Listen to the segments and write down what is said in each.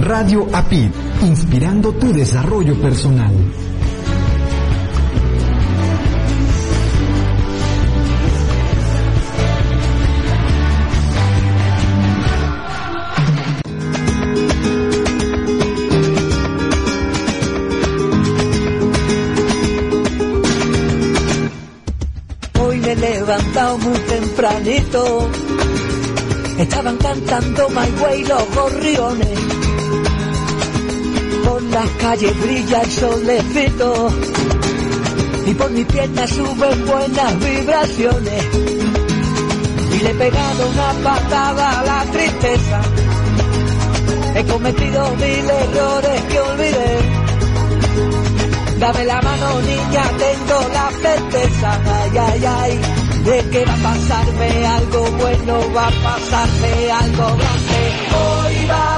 Radio APID, inspirando tu desarrollo personal. levantado muy tempranito. Estaban cantando My Way los gorriones. Por las calles brilla el solecito. Y por mi pierna suben buenas vibraciones. Y le he pegado una patada a la tristeza. He cometido mil errores que olvidé. Dame la mano niña, tengo la certeza, ay, ay, ay, de que va a pasarme algo bueno, va a pasarme algo grande.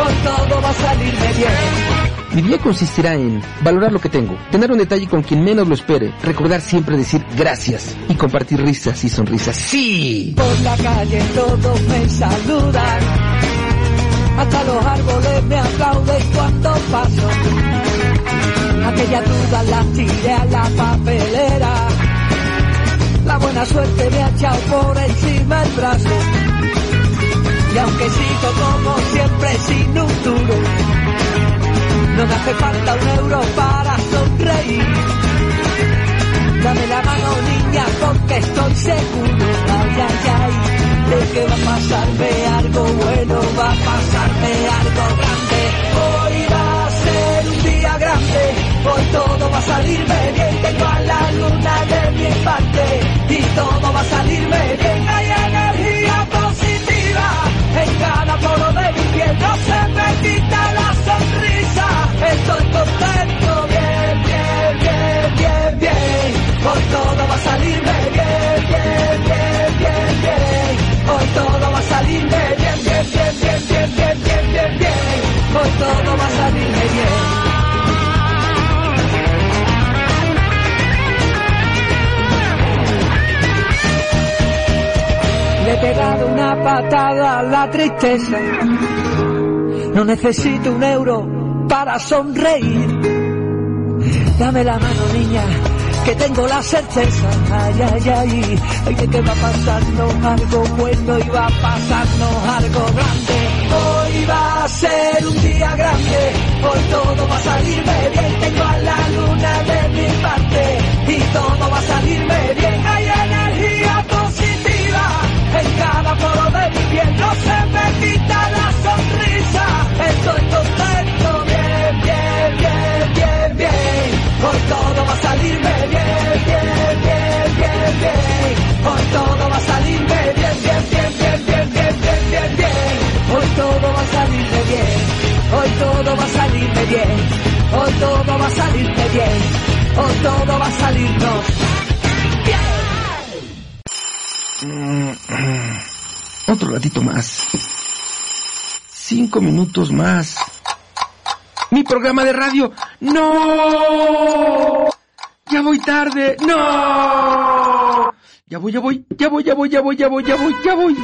Hoy todo va a salirme bien. Mi día consistirá en valorar lo que tengo, tener un detalle con quien menos lo espere, recordar siempre decir gracias y compartir risas y sonrisas. ¡Sí! Por la calle todos me saludan, hasta los árboles me aplauden cuando paso. Aquella duda la tiré a la papelera. La buena suerte me ha echado por encima el brazo. Aunque sigo como siempre sin un duro, no me hace falta un euro para sonreír. Dame la mano niña porque estoy seguro, ay, ay, ay, de que va a pasarme algo bueno, va a pasarme algo grande. Hoy va a ser un día grande, hoy todo va a salirme bien, tengo a la luna de mi parte y todo va a salirme bien, hay energía patada la tristeza. No necesito un euro para sonreír. Dame la mano, niña, que tengo la certeza. Ay, ay, ay, ay, de que va pasando algo bueno y va pasando algo grande. Hoy va a ser un día grande, hoy todo va a salirme bien. Tengo a la luna de mi parte y todo va a salirme bien. Hay energía positiva en cada poro de mi piel. No se me quita la sonrisa, estoy contento, bien, bien, bien, bien, bien. Hoy todo va a salirme bien, bien, bien, bien, bien. Hoy todo va a salirme bien, bien, bien, bien, bien, bien, bien, bien, bien. Hoy todo va a salirme bien. Hoy todo va a salirme bien. Hoy todo va a salirme bien. Hoy todo va a salirnos Otro ratito más. Cinco minutos más. Mi programa de radio. No. Ya voy tarde. No. Ya voy, ya voy, ya voy, ya voy, ya voy, ya voy, ya voy, ya voy.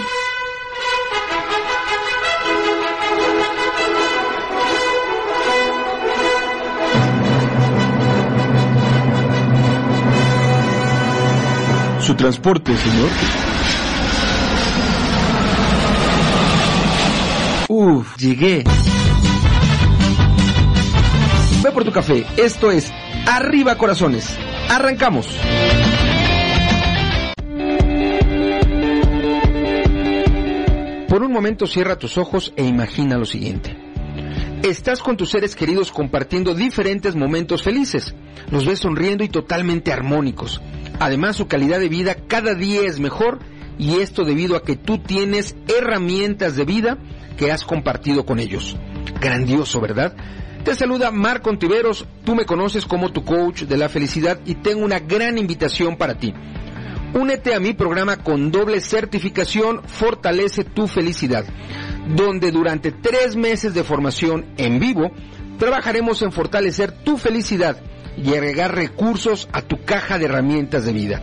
Su transporte, señor. Uf, llegué. Ve por tu café. Esto es Arriba Corazones. Arrancamos. Por un momento cierra tus ojos e imagina lo siguiente. Estás con tus seres queridos compartiendo diferentes momentos felices. Los ves sonriendo y totalmente armónicos. Además, su calidad de vida cada día es mejor y esto debido a que tú tienes herramientas de vida que has compartido con ellos. Grandioso, ¿verdad? Te saluda Marco Ontiveros, tú me conoces como tu coach de la felicidad y tengo una gran invitación para ti. Únete a mi programa con doble certificación Fortalece tu felicidad, donde durante tres meses de formación en vivo trabajaremos en fortalecer tu felicidad y agregar recursos a tu caja de herramientas de vida.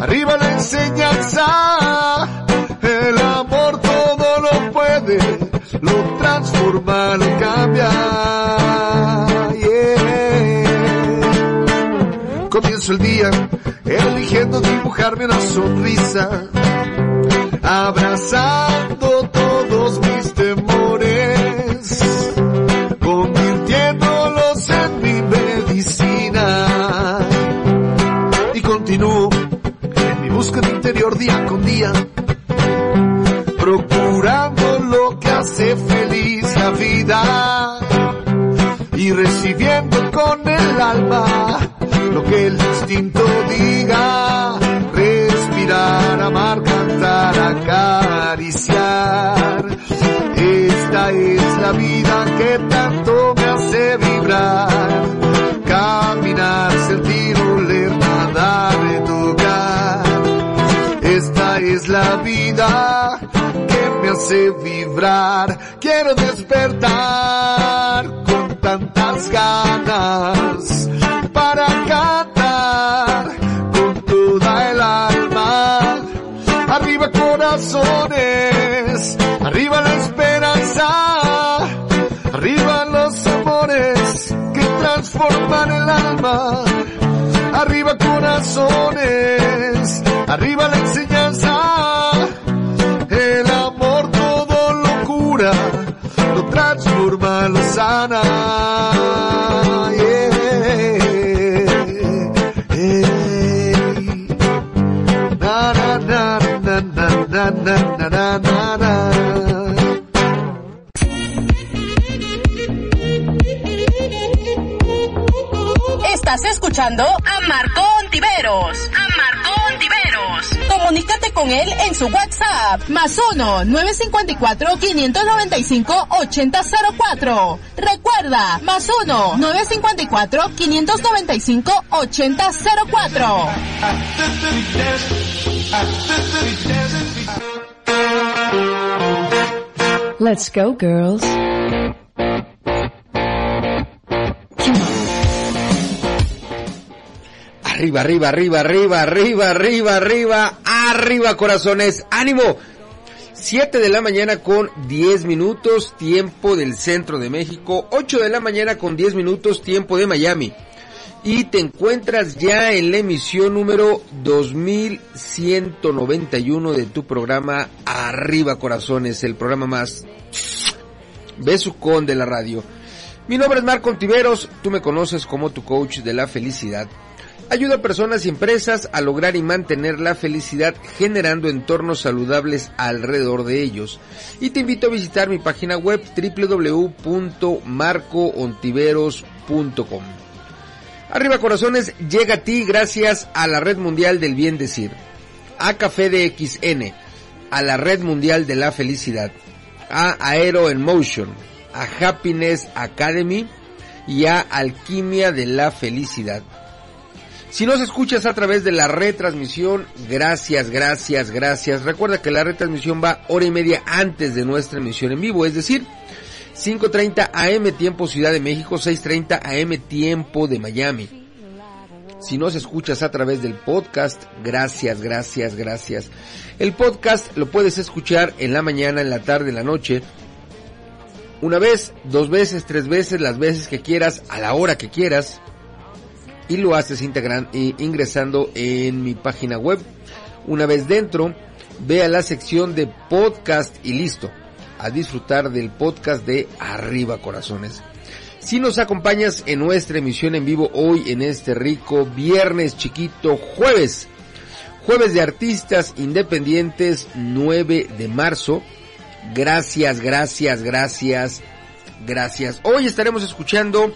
arriba la enseñanza el amor todo lo puede, lo transforma, lo cambia. Comienzo el día eligiendo dibujarme una sonrisa, abrazando todos mis temores, día con día, procurando lo que hace feliz la vida y recibiendo con el alma lo que el instinto diga, respirar, amar, cantar, acariciar. Es la vida que me hace vibrar, quiero despertar con tantas ganas para cantar con toda el alma. Arriba corazones, arriba la esperanza, arriba los amores que transforman el alma. Arriba corazones, arriba la enseñanza, el amor todo lo cura, lo transforma, lo sana. Estás escuchando a Marcón Tiveros. A Marcón Tiveros. Comunícate con él en su WhatsApp. Más 1-954-595-8004. Recuerda, más 1-954-595-8004. Let's go, girls. Arriba, arriba, arriba, arriba, arriba, arriba, arriba, arriba, corazones. ¡Ánimo! 7 de la mañana con 10 minutos, tiempo del centro de México. 8 de la mañana con 10 minutos, tiempo de Miami. Y te encuentras ya en la emisión número 2191 de tu programa Arriba Corazones, el programa más besucón de la radio. Mi nombre es Marco Ontiveros, tú me conoces como tu coach de la felicidad. Ayuda a personas y empresas a lograr y mantener la felicidad generando entornos saludables alrededor de ellos. Y te invito a visitar mi página web www.marcoontiveros.com. Arriba Corazones llega a ti gracias a la Red Mundial del Bien Decir, a Café de XN, a la Red Mundial de la Felicidad, a Aero en Motion, a Happiness Academy y a Alquimia de la Felicidad. Si nos escuchas a través de la retransmisión, gracias, gracias, gracias. Recuerda que la retransmisión va hora y media antes de nuestra emisión en vivo, es decir, 5.30 AM tiempo Ciudad de México, 6.30 AM tiempo de Miami. Si nos escuchas a través del podcast, gracias, gracias, gracias. El podcast lo puedes escuchar en la mañana, en la tarde, en la noche. Una vez, dos veces, tres veces, las veces que quieras, a la hora que quieras y lo haces ingresando en mi página web. Una vez dentro, ve a la sección de podcast y listo, a disfrutar del podcast de Arriba Corazones. Si nos acompañas en nuestra emisión en vivo hoy en este rico viernes chiquito jueves, jueves de artistas independientes 9 de marzo. Gracias, gracias, gracias, gracias. Hoy estaremos escuchando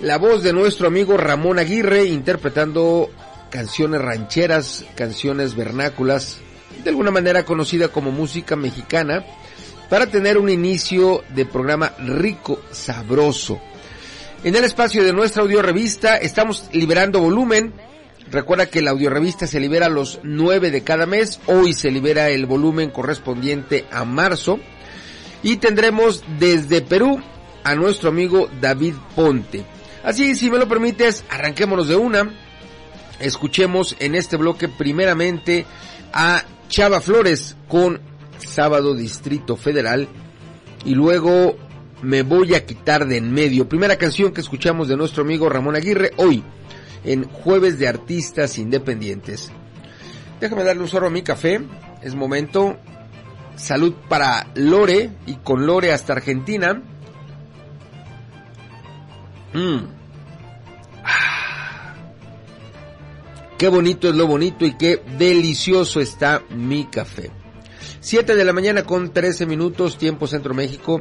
la voz de nuestro amigo Ramón Aguirre interpretando canciones rancheras, canciones vernáculas, de alguna manera conocida como música mexicana, para tener un inicio de programa rico, sabroso. En el espacio de nuestra audio revista estamos liberando volumen. Recuerda que la audio revista se libera los 9 de cada mes. Hoy se libera el volumen correspondiente a marzo. Y tendremos desde Perú a nuestro amigo David Ponte. Así, si me lo permites, arranquémonos de una. Escuchemos en este bloque primeramente a Chava Flores con Sábado Distrito Federal y luego Me voy a quitar de en medio. Primera canción que escuchamos de nuestro amigo Ramón Aguirre hoy en Jueves de Artistas Independientes. Déjame darle un sorbo a mi café. Es momento. Salud para Lore y con Lore hasta Argentina. Mm. Ah. Qué bonito es lo bonito y qué delicioso está mi café. 7 de la mañana con 13 minutos, tiempo Centro México.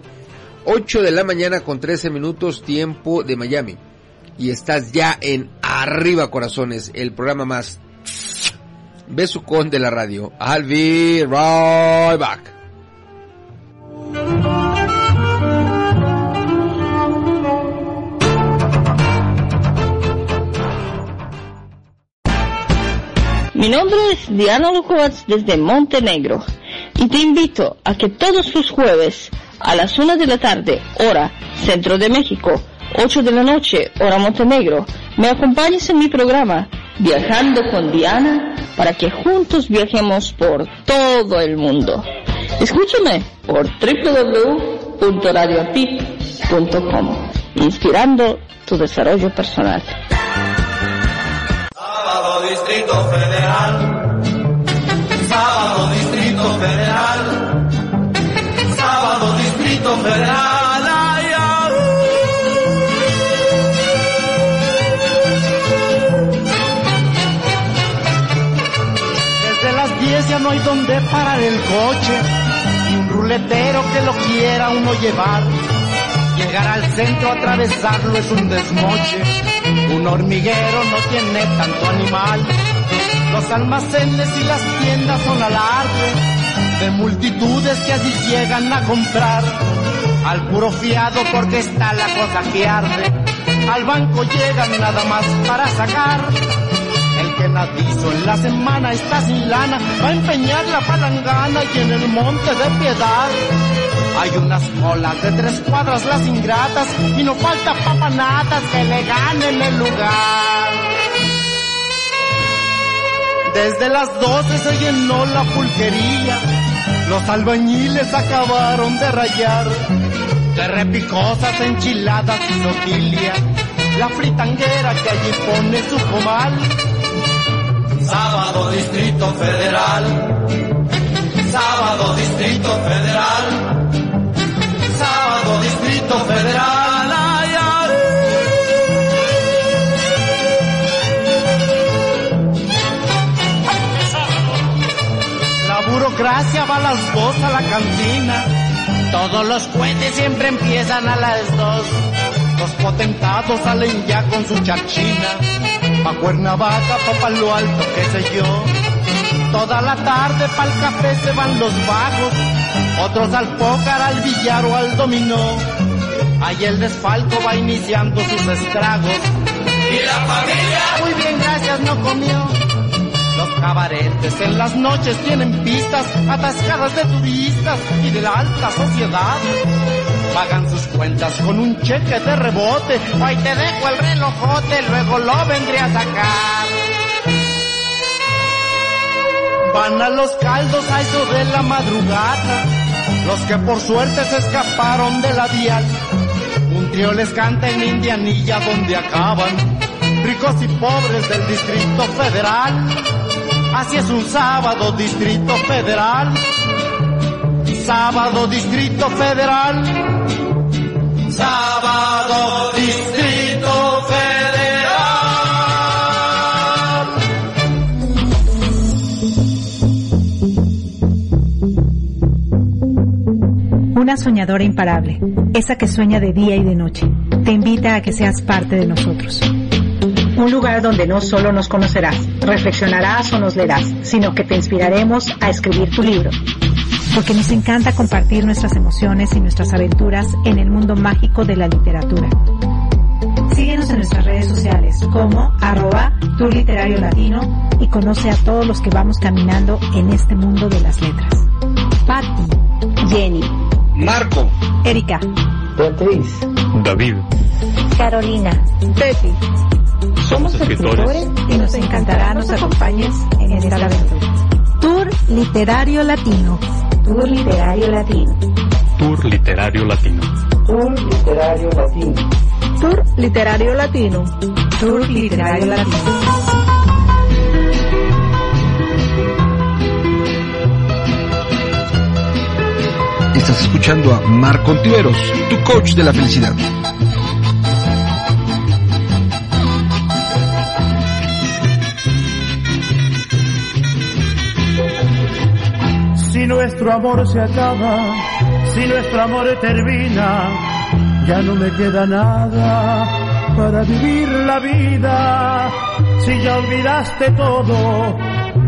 8 de la mañana con 13 minutos, tiempo de Miami. Y estás ya en Arriba Corazones, el programa más besucón de la radio. I'll be right back. Nombre es Diana Lujovats desde Montenegro y te invito a que todos los jueves a las una de la tarde, hora Centro de México, 8 de la noche, hora Montenegro, me acompañes en mi programa Viajando con Diana para que juntos viajemos por todo el mundo. Escúchame por www.radioapit.com, inspirando tu desarrollo personal. Distrito Federal. Sábado Distrito Federal. Sábado Distrito Federal. Ay. Desde las 10 ya no hay donde parar el coche, ni un ruletero que lo quiera uno llevar. Llegar al centro, atravesarlo es un desmoche. Un hormiguero no tiene tanto animal. Los almacenes y las tiendas son alarde de multitudes que allí llegan a comprar. Al puro fiado porque está la cosa que arde. Al banco llegan nada más para sacar. Que nadizo en la semana está sin lana, va a empeñar la palangana y en el monte de piedad. Hay unas colas de tres cuadras las ingratas y no falta papanatas que le ganen el lugar. Desde las doce se llenó la pulquería, los albañiles acabaron de rayar, de repicosas enchiladas y notilia, la fritanguera que allí pone su comal. Sábado Distrito Federal. Sábado Distrito Federal. Sábado Distrito Federal. Ay, ay. La burocracia va a las dos a la cantina. Todos los cohetes siempre empiezan a las dos. Los potentados salen ya con su charchina. Pa' Cuernavaca, pa' Palo Alto, qué sé yo. Toda la tarde pa'l café se van los vagos. Otros al pócar, al billar o al dominó. Ahí el desfalco va iniciando sus estragos. Y la familia. Muy bien, gracias, no comió. Los cabaretes en las noches tienen pistas atascadas de turistas y de la alta sociedad. Pagan sus cuentas con un cheque de rebote. Ahí te dejo el relojote, luego lo vendré a sacar. Van a los caldos a eso de la madrugada. Los que por suerte se escaparon de la vial. Un trío les canta en Indianilla donde acaban. Ricos y pobres del Distrito Federal. Así es un sábado, Distrito Federal. Sábado, Distrito Federal. Sábado Distrito Federal. Una soñadora imparable, esa que sueña de día y de noche, te invita a que seas parte de nosotros. Un lugar donde no solo nos conocerás, reflexionarás o nos leerás, sino que te inspiraremos a escribir tu libro. Porque nos encanta compartir nuestras emociones y nuestras aventuras en el mundo mágico de la literatura. Síguenos en nuestras redes sociales como arroba tu literario latino y conoce a todos los que vamos caminando en este mundo de las letras. Patti, Jenny, Marco, Erika, Beatriz, David, Carolina, Pepi. Somos escritores y nos encantará nos acompañes en esta aventura. Tour Literario Latino. Tour Literario Latino. Tour Literario Latino. Tour Literario Latino. Tour Literario Latino. Tour Literario Latino. Estás escuchando a Marco Ontiveros, tu coach de la felicidad. Si nuestro amor se acaba, si nuestro amor termina, ya no me queda nada para vivir la vida. Si ya olvidaste todo,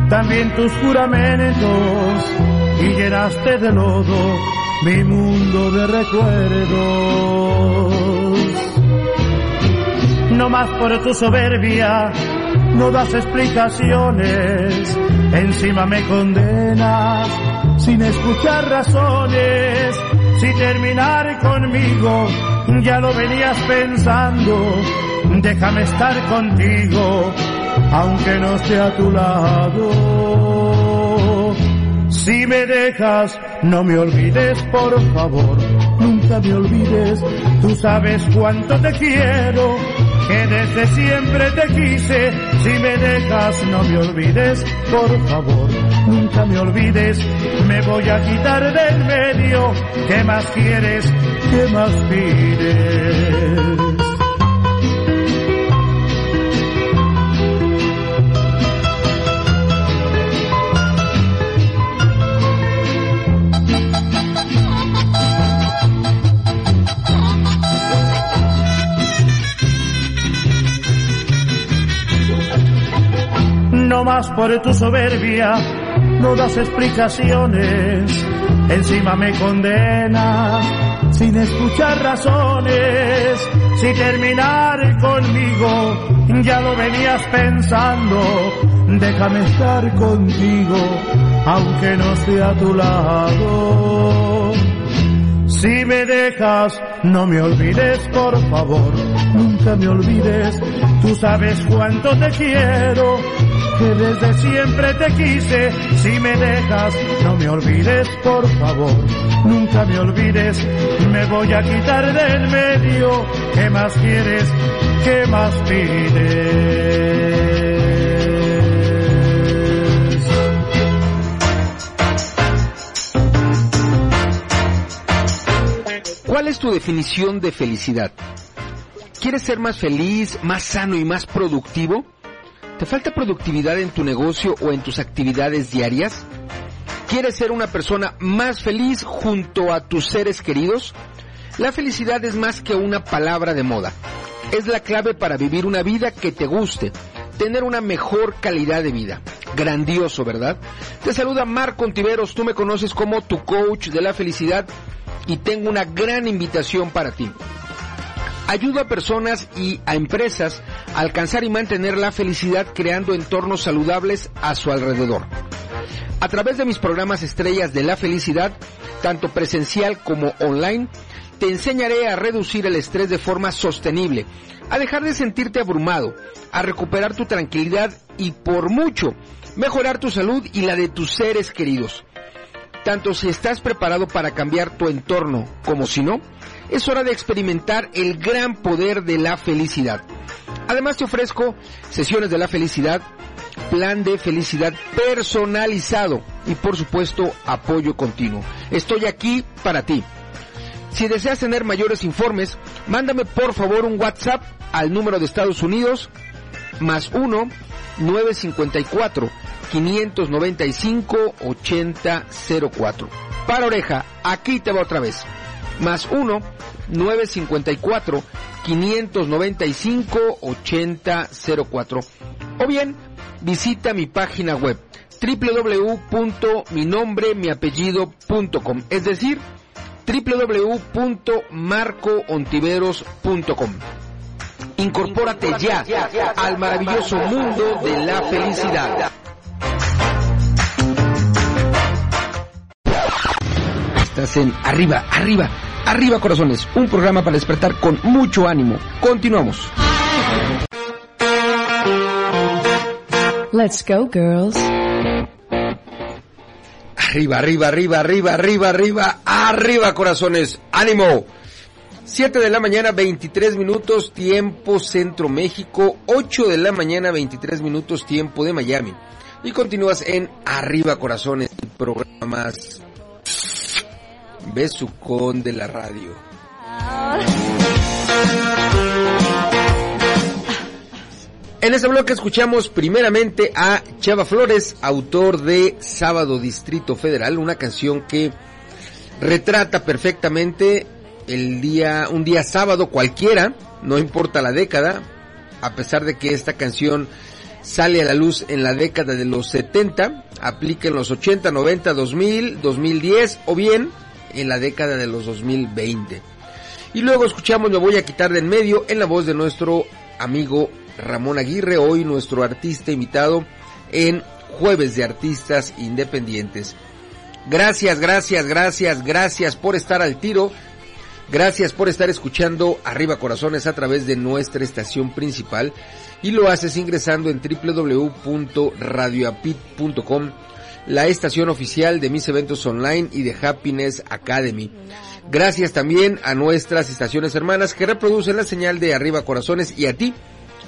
también tus juramentos, y llenaste de lodo mi mundo de recuerdos. No más por tu soberbia, no das explicaciones, encima me condenas sin escuchar razones. Si terminar conmigo ya lo venías pensando, déjame estar contigo, aunque no esté a tu lado. Si me dejas, no me olvides, por favor, nunca me olvides, tú sabes cuánto te quiero, que desde siempre te quise, si me dejas, no me olvides, por favor, nunca me olvides, me voy a quitar del medio, ¿qué más quieres? ¿Qué más pides? no más por tu soberbia, no das explicaciones, encima me condenas sin escuchar razones. Si terminar conmigo ya lo venías pensando, déjame estar contigo, aunque no esté a tu lado. Si me dejas, no me olvides, por favor, nunca me olvides, tú sabes cuánto te quiero, que desde siempre te quise, si me dejas, no me olvides, por favor, nunca me olvides, me voy a quitar del medio, ¿qué más quieres? ¿Qué más pides? ¿Cuál es tu definición de felicidad? ¿Quieres ser más feliz, más sano y más productivo? ¿Te falta productividad en tu negocio o en tus actividades diarias? ¿Quieres ser una persona más feliz junto a tus seres queridos? La felicidad es más que una palabra de moda. Es la clave para vivir una vida que te guste, tener una mejor calidad de vida. Grandioso, ¿verdad? Te saluda Marco Ontiveros, tú me conoces como tu coach de la felicidad y tengo una gran invitación para ti. Ayudo a personas y a empresas a alcanzar y mantener la felicidad creando entornos saludables a su alrededor. A través de mis programas estrellas de la felicidad, tanto presencial como online, te enseñaré a reducir el estrés de forma sostenible, a dejar de sentirte abrumado, a recuperar tu tranquilidad y por mucho mejorar tu salud y la de tus seres queridos. Tanto si estás preparado para cambiar tu entorno como si no, es hora de experimentar el gran poder de la felicidad. Además te ofrezco sesiones de la felicidad, plan de felicidad personalizado y por supuesto apoyo continuo. Estoy aquí para ti. Si deseas tener mayores informes, mándame por favor un WhatsApp al número de Estados Unidos más 1 954 595 8004. Para oreja, aquí te va otra vez. Más 1 954 595 8004. O bien, visita mi página web www.minombremiapellido.com, es decir, www.marcoontiveros.com. Incorpórate ya al maravilloso mundo de la felicidad. Estás en Arriba, Arriba, Arriba Corazones, un programa para despertar con mucho ánimo. Continuamos. Let's go, girls. Arriba, arriba, arriba, arriba, arriba, arriba, arriba, corazones. ¡Ánimo! 7 de la mañana, 23 minutos, tiempo Centro México. 8 de la mañana, 23 minutos, tiempo de Miami. Y continúas en Arriba Corazones, programas Besucón de la radio. En este bloque escuchamos primeramente a Chava Flores, autor de Sábado Distrito Federal, una canción que retrata perfectamente el día, un día sábado cualquiera, no importa la década, a pesar de que esta canción sale a la luz en la década de los 70, aplica en los 80, 90, 2000, 2010 o bien en la década de los 2020. Y luego escuchamos Me voy a quitar de en medio en la voz de nuestro amigo Ramón Aguirre, hoy nuestro artista invitado en Jueves de Artistas Independientes. Gracias, gracias, gracias, gracias por estar al tiro. Gracias por estar escuchando Arriba Corazones a través de nuestra estación principal y lo haces ingresando en www.radioapit.com, la estación oficial de mis eventos online y de Happiness Academy. Gracias también a nuestras estaciones hermanas que reproducen la señal de Arriba Corazones y a ti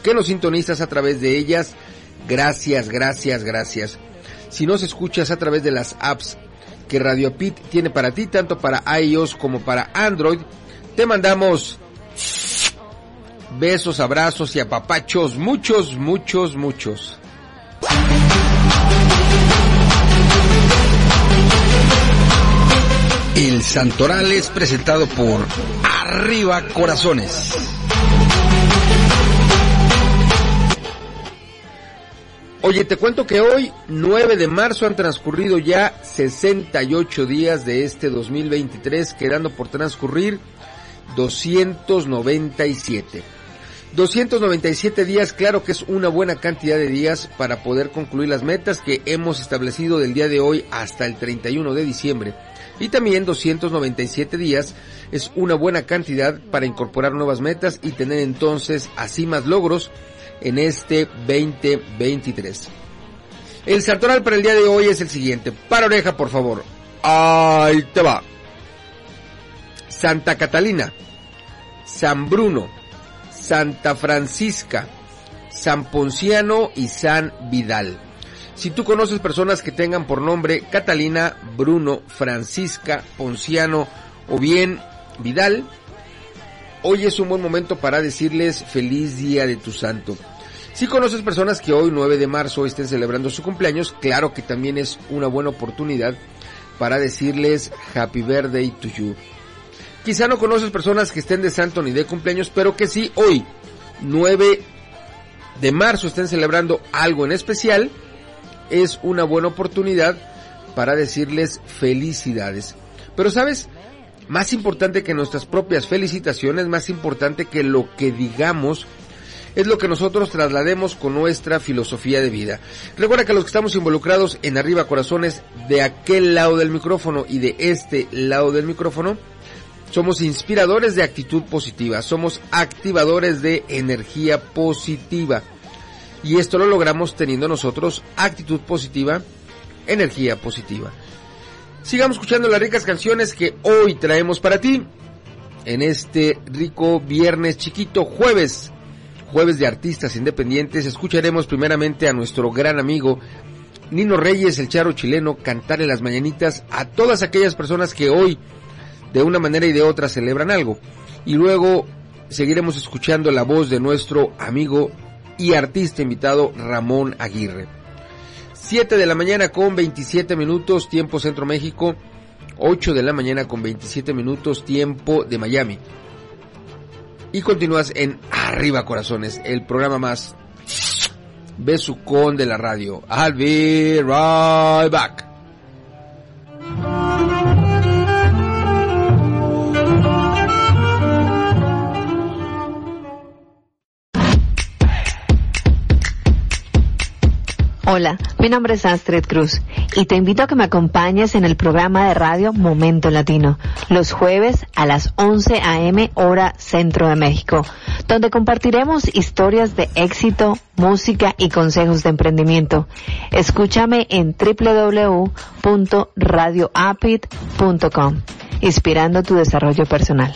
que nos sintonizas a través de ellas. Gracias, gracias, gracias. Si nos escuchas a través de las apps que Radio Pit tiene para ti, tanto para iOS como para Android, te mandamos besos, abrazos y apapachos, muchos, muchos, muchos. El Santoral es presentado por Arriba Corazones. Oye, te cuento que hoy, 9 de marzo, han transcurrido ya 68 días de este 2023, quedando por transcurrir 297. 297 días, claro que es una buena cantidad de días para poder concluir las metas que hemos establecido del día de hoy hasta el 31 de diciembre. Y también 297 días es una buena cantidad para incorporar nuevas metas y tener entonces así más logros en este 2023. El sartoral para el día de hoy es el siguiente. Para oreja, por favor. Ahí te va. Santa Catalina, San Bruno, Santa Francisca, San Ponciano y San Vidal. Si tú conoces personas que tengan por nombre Catalina, Bruno, Francisca, Ponciano o bien Vidal, hoy es un buen momento para decirles feliz día de tu santo. Si conoces personas que hoy 9 de marzo estén celebrando su cumpleaños, claro que también es una buena oportunidad para decirles happy birthday to you. Quizá no conoces personas que estén de santo ni de cumpleaños, pero que sí hoy 9 de marzo estén celebrando algo en especial, es una buena oportunidad para decirles felicidades. Pero sabes, más importante que nuestras propias felicitaciones, más importante que lo que digamos, es lo que nosotros traslademos con nuestra filosofía de vida. Recuerda que los que estamos involucrados en Arriba Corazones, de aquel lado del micrófono y de este lado del micrófono, somos inspiradores de actitud positiva, somos activadores de energía positiva. Y esto lo logramos teniendo nosotros actitud positiva, energía positiva. Sigamos escuchando las ricas canciones que hoy traemos para ti en este rico viernes chiquito jueves, jueves de artistas independientes. Escucharemos primeramente a nuestro gran amigo Nino Reyes, el charo chileno, cantarle las mañanitas a todas aquellas personas que hoy de una manera y de otra celebran algo. Y luego seguiremos escuchando la voz de nuestro amigo y artista invitado Ramón Aguirre. 7 de la mañana con 27 minutos, tiempo Centro México. 8 de la mañana con 27 minutos, tiempo de Miami. Y continúas en Arriba Corazones, el programa más besucón de la radio. I'll be right back. Hola, mi nombre es Astrid Cruz y te invito a que me acompañes en el programa de radio Momento Latino, los jueves a las 11 a.m. hora Centro de México, donde compartiremos historias de éxito, música y consejos de emprendimiento. Escúchame en www.radioapit.com, inspirando tu desarrollo personal.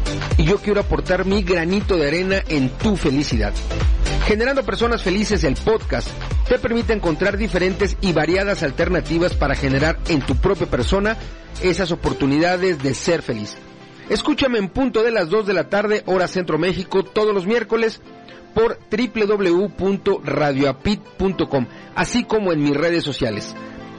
Y yo quiero aportar mi granito de arena en tu felicidad. Generando Personas Felices, el podcast, te permite encontrar diferentes y variadas alternativas para generar en tu propia persona esas oportunidades de ser feliz. Escúchame en punto de las 2 de la tarde, hora Centro México, todos los miércoles por www.radioapit.com, así como en mis redes sociales.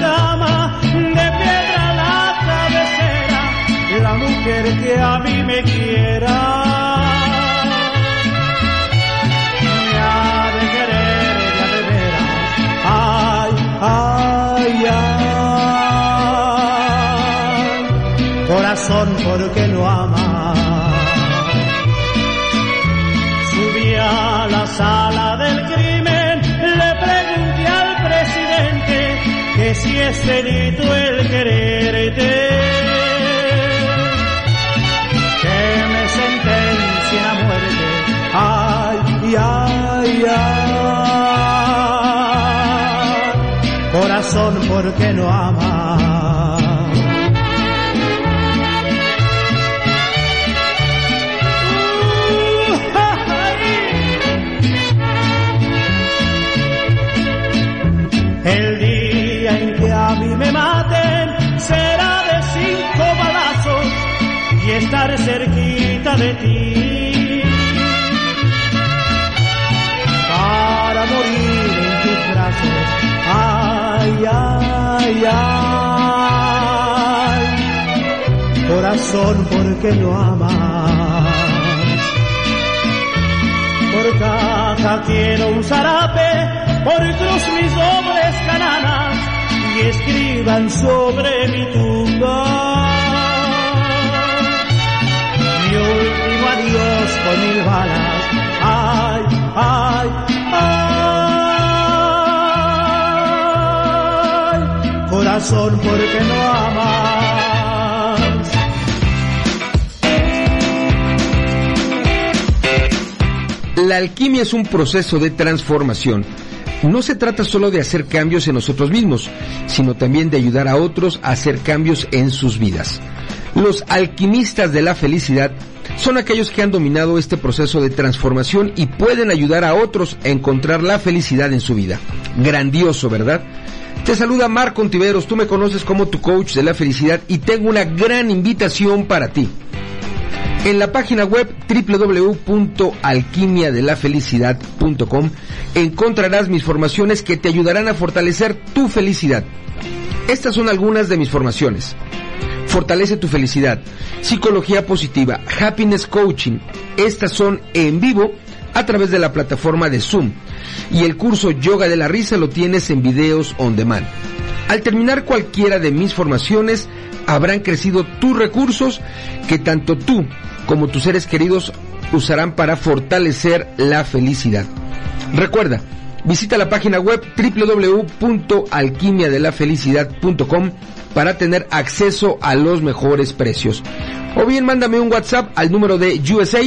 Cama, de piedra la cabecera, la mujer que a mí me quiera. Si es delito el quererte, que me sentencien a muerte. Ay, ay, ay, corazón, ¿por qué no amas? Para morir en tus brazos. Ay, ay, ay, corazón, ¿por qué no amas? Por caja quiero un zarape, por cruz mis dobles cananas y escriban sobre mi tumba adiós con mil balas. Ay, ay, ay, corazón, ¿por qué no amas? La alquimia es un proceso de transformación. No se trata solo de hacer cambios en nosotros mismos, sino también de ayudar a otros a hacer cambios en sus vidas. Los alquimistas de la felicidad son aquellos que han dominado este proceso de transformación y pueden ayudar a otros a encontrar la felicidad en su vida. Grandioso, ¿verdad? Te saluda Marco Ontiveros, tú me conoces como tu coach de la felicidad y tengo una gran invitación para ti. En la página web www.alquimiadelafelicidad.com encontrarás mis formaciones que te ayudarán a fortalecer tu felicidad. Estas son algunas de mis formaciones. Fortalece tu felicidad, psicología positiva, happiness coaching. Estas son en vivo a través de la plataforma de Zoom. Y el curso Yoga de la Risa lo tienes en videos on demand. Al terminar cualquiera de mis formaciones, habrán crecido tus recursos que tanto tú como tus seres queridos usarán para fortalecer la felicidad. Recuerda, visita la página web www.alquimiadelafelicidad.com para tener acceso a los mejores precios. O bien mándame un WhatsApp al número de USA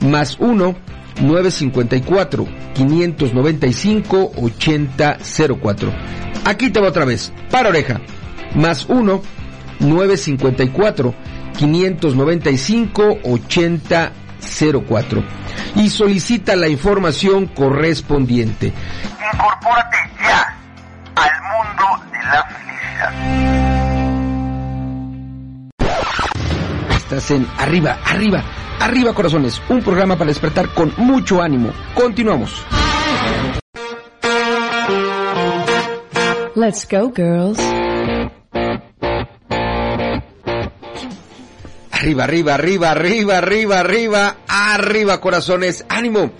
más 1 954 595 8004. Aquí te va otra vez, para oreja, más 1 954 595 8004 y solicita la información correspondiente. Incorpórate ya al mundo de la Estás en Arriba, Arriba, Arriba Corazones, un programa para despertar con mucho ánimo. Continuamos. Let's go, girls. Arriba, arriba, arriba, arriba, arriba, arriba, arriba, corazones, ánimo.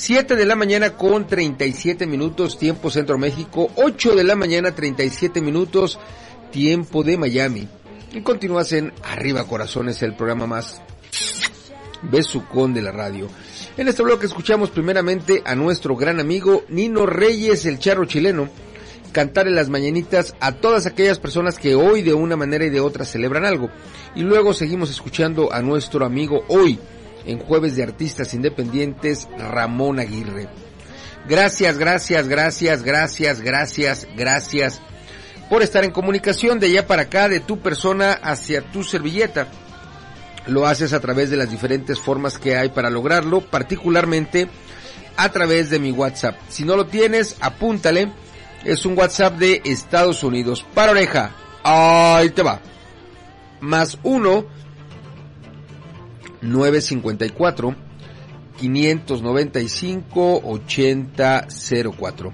7 de la mañana con 37 minutos, tiempo Centro México. 8 de la mañana, 37 minutos, tiempo de Miami. Y continúas en Arriba Corazones, el programa más besucón de la radio. En este bloque escuchamos primeramente a nuestro gran amigo Nino Reyes, el charro chileno, cantar en las mañanitas a todas aquellas personas que hoy de una manera y de otra celebran algo. Y luego seguimos escuchando a nuestro amigo hoy, en Jueves de Artistas Independientes, Ramón Aguirre. Gracias, gracias, gracias, gracias, gracias, gracias por estar en comunicación de allá para acá, de tu persona hacia tu servilleta. Lo haces a través de las diferentes formas que hay para lograrlo, particularmente a través de mi WhatsApp. Si no lo tienes, apúntale. Es un WhatsApp de Estados Unidos. Para oreja. Ahí te va. Más 1 954 595 8004.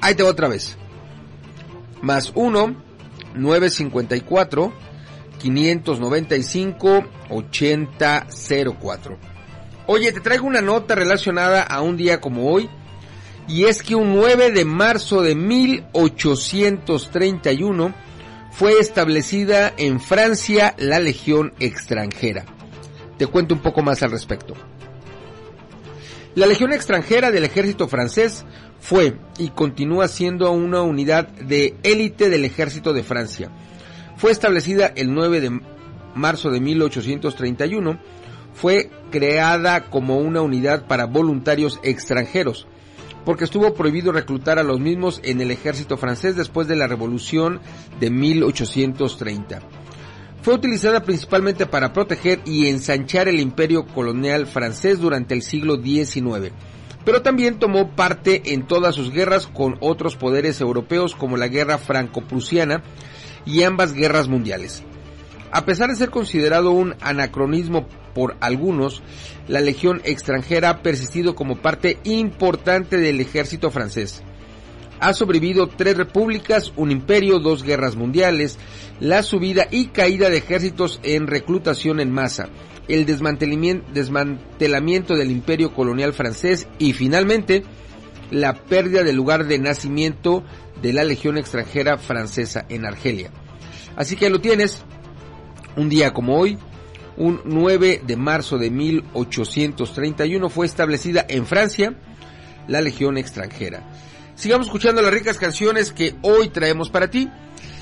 Ahí te va otra vez. Más 1 954 595 8004. Oye, te traigo una nota relacionada a un día como hoy. Y es que un 9 de marzo de 1831 fue establecida en Francia la Legión extranjera. Te cuento un poco más al respecto. La Legión extranjera del ejército francés fue y continúa siendo una unidad de élite del ejército de Francia. Fue establecida el 9 de marzo de 1831. Fue creada como una unidad para voluntarios extranjeros, porque estuvo prohibido reclutar a los mismos en el ejército francés después de la revolución de 1830. Fue utilizada principalmente para proteger y ensanchar el imperio colonial francés durante el siglo XIX, pero también tomó parte en todas sus guerras con otros poderes europeos como la guerra franco-prusiana y ambas guerras mundiales. A pesar de ser considerado un anacronismo por algunos, la legión extranjera ha persistido como parte importante del ejército francés. Ha sobrevivido tres repúblicas, un imperio, dos guerras mundiales, la subida y caída de ejércitos en reclutación en masa, el desmantelamiento del imperio colonial francés y finalmente la pérdida del lugar de nacimiento de la legión extranjera francesa en Argelia. Así que lo tienes, un día como hoy, un 9 de marzo de 1831 fue establecida en Francia la legión extranjera. Sigamos escuchando las ricas canciones que hoy traemos para ti.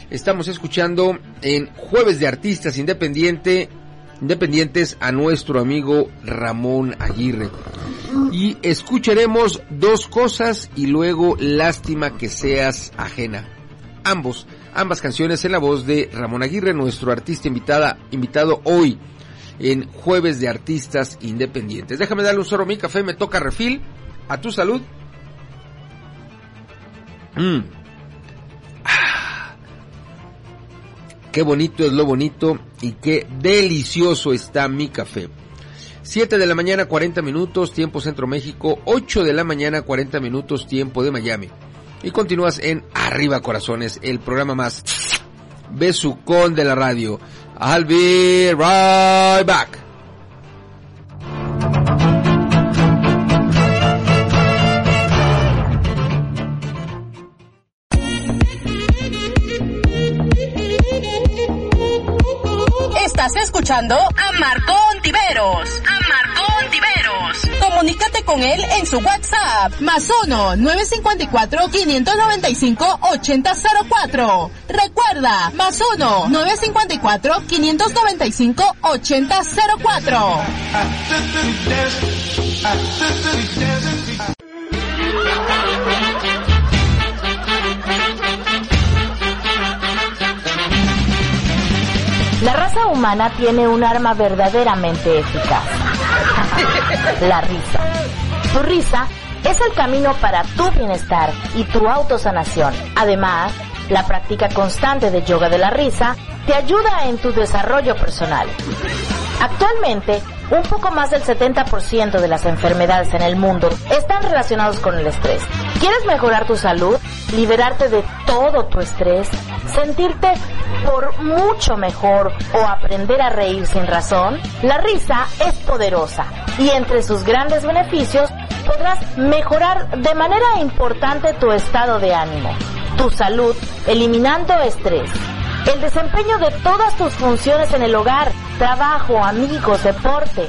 Estamos escuchando en Jueves de Artistas Independiente, Independientes a nuestro amigo Ramón Aguirre. Y escucharemos dos cosas y luego Lástima que seas ajena. Ambos, ambas canciones en la voz de Ramón Aguirre, nuestro artista invitada, invitado hoy en Jueves de Artistas Independientes. Déjame darle un sorbo a mi café, me toca refil. A tu salud. Mm. Ah. Qué bonito es lo bonito y qué delicioso está mi café. 7 de la mañana 40 minutos, tiempo Centro México, 8 de la mañana 40 minutos, tiempo de Miami. Y continúas en Arriba Corazones, el programa más besucón de la radio. I'll be right back. Estás escuchando a Marco Ontiveros. A Marco Ontiveros. Comunícate con él en su WhatsApp. Más 1 954 595 8004. Recuerda, más 1 humana tiene un arma verdaderamente eficaz. La risa. Tu risa es el camino para tu bienestar y tu autosanación. Además, la práctica constante de yoga de la risa te ayuda en tu desarrollo personal. Actualmente, un poco más del 70% de las enfermedades en el mundo están relacionados con el estrés. ¿Quieres mejorar tu salud? ¿Liberarte de todo tu estrés? ¿Sentirte por mucho mejor o aprender a reír sin razón? La risa es poderosa y entre sus grandes beneficios podrás mejorar de manera importante tu estado de ánimo, tu salud, eliminando estrés el desempeño de todas tus funciones en el hogar, trabajo, amigos, deporte,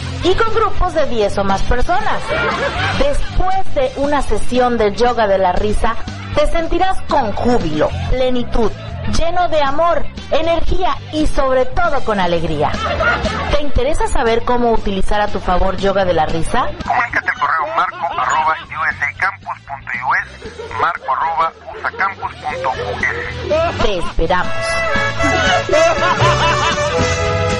y con grupos de 10 o más personas. Después de una sesión de yoga de la risa, te sentirás con júbilo, plenitud, lleno de amor, energía y sobre todo con alegría. ¿Te interesa saber cómo utilizar a tu favor yoga de la risa? Comunícate al correo marco arroba usacampus.us, marco arroba usacampus.us. Te esperamos.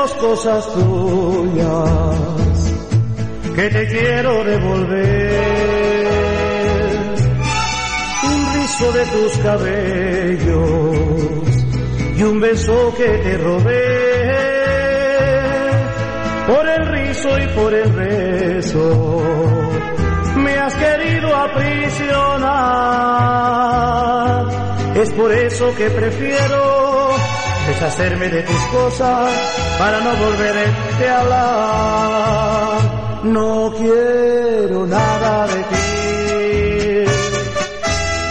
Cosas tuyas que te quiero devolver. Un rizo de tus cabellos y un beso que te robé por el rizo y por el beso me has querido aprisionar es por eso que prefiero deshacerme de tus cosas para no volverte a hablar no quiero nada de ti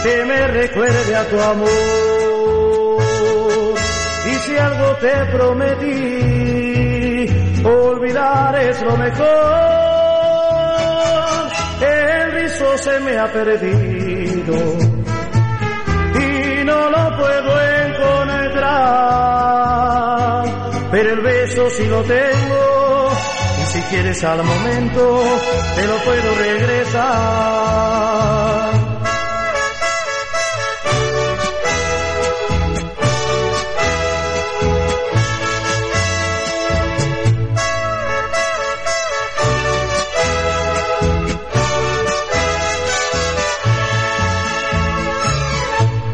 que me recuerde a tu amor. Y si algo te prometí, olvidar es lo mejor. El rizo se me ha perdido y no lo puedo Pero el beso sí lo tengo y si quieres al momento te lo puedo regresar.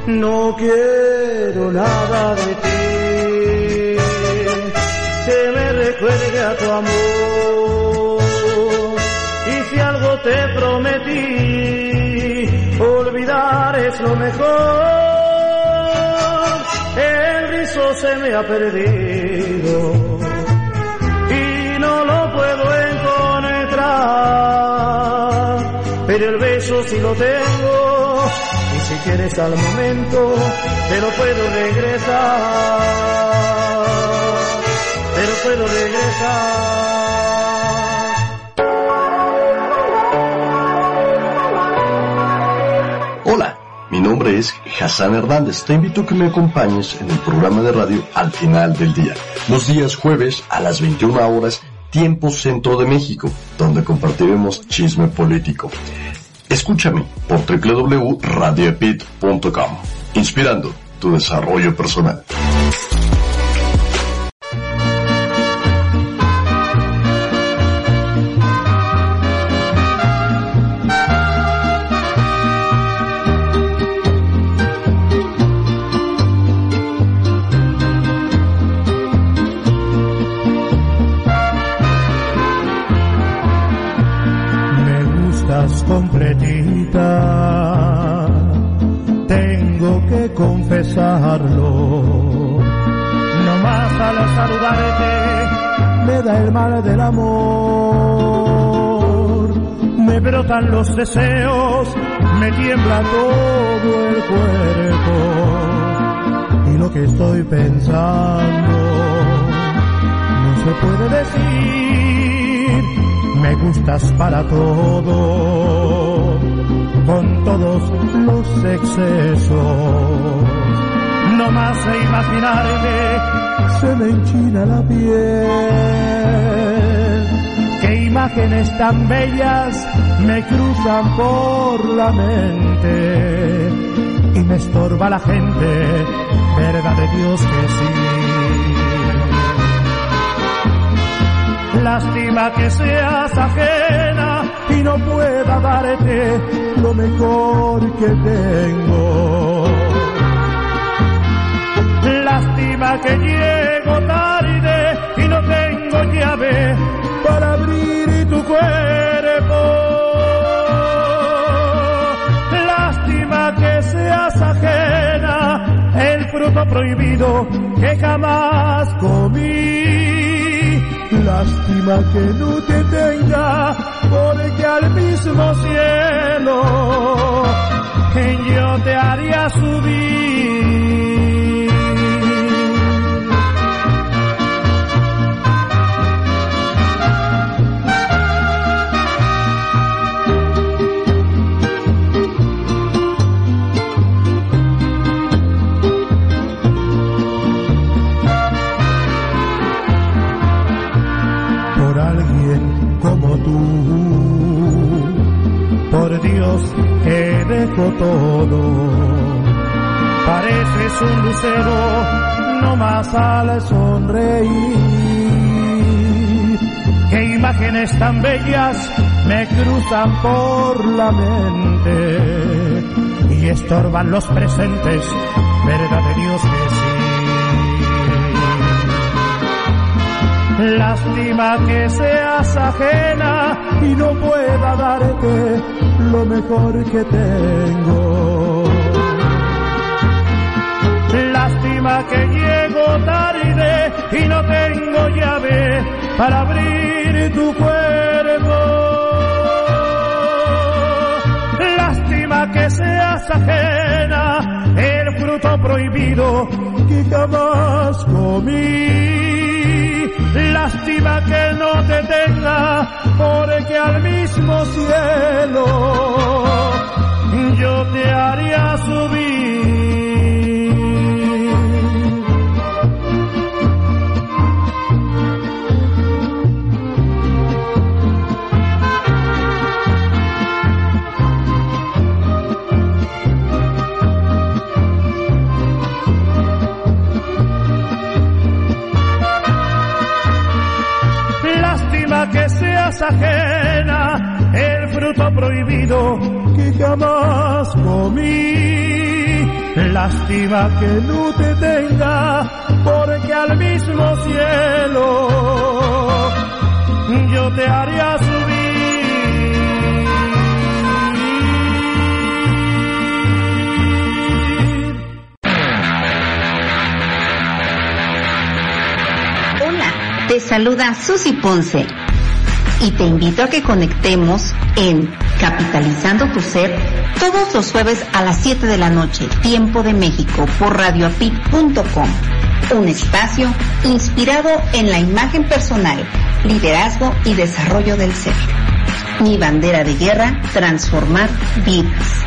No quiero nada de es lo mejor. El rizo se me ha perdido y no lo puedo encontrar. Pero el beso sí lo tengo y si quieres al momento te lo puedo regresar, te lo puedo regresar. Es Hassan Hernández. Te invito a que me acompañes en el programa de radio Al final del día, los días jueves a las 21 horas, tiempo centro de México, donde compartiremos chisme político. Escúchame por www.radioepit.com, inspirando tu desarrollo personal. Brotan los deseos, me tiembla todo el cuerpo. Y lo que estoy pensando no se puede decir me gustas para todo, con todos los excesos. No más de imaginarte, se me enchina la piel. Imágenes tan bellas me cruzan por la mente y me estorba la gente, verdad de Dios que sí. Lástima que seas ajena y no pueda darte lo mejor que tengo. Lástima que llego tarde y no tengo llave Lástima que seas ajena, el fruto prohibido que jamás comí. Lástima que no te tenga, porque al mismo cielo yo te haría subir. Que dejo todo. Pareces un lucero, no más al sonreír. Qué imágenes tan bellas me cruzan por la mente y estorban los presentes, verdad de Dios que sí. Lástima que seas ajena y no pueda darte lo mejor que tengo. Lástima que llego tarde y no tengo llave para abrir tu cuerpo. Lástima que seas ajena el fruto prohibido que jamás comí. Lástima que no te tenga porque al mismo cielo yo te haría subir. Ajena el fruto prohibido que jamás comí. Lástima que no te tenga porque al mismo cielo yo te haría subir. Te saluda Susy Ponce y te invito a que conectemos en Capitalizando tu Ser todos los jueves a las 7 de la noche, tiempo de México, por radioapit.com. Un espacio inspirado en la imagen personal, liderazgo y desarrollo del ser. Mi bandera de guerra, transformar vidas.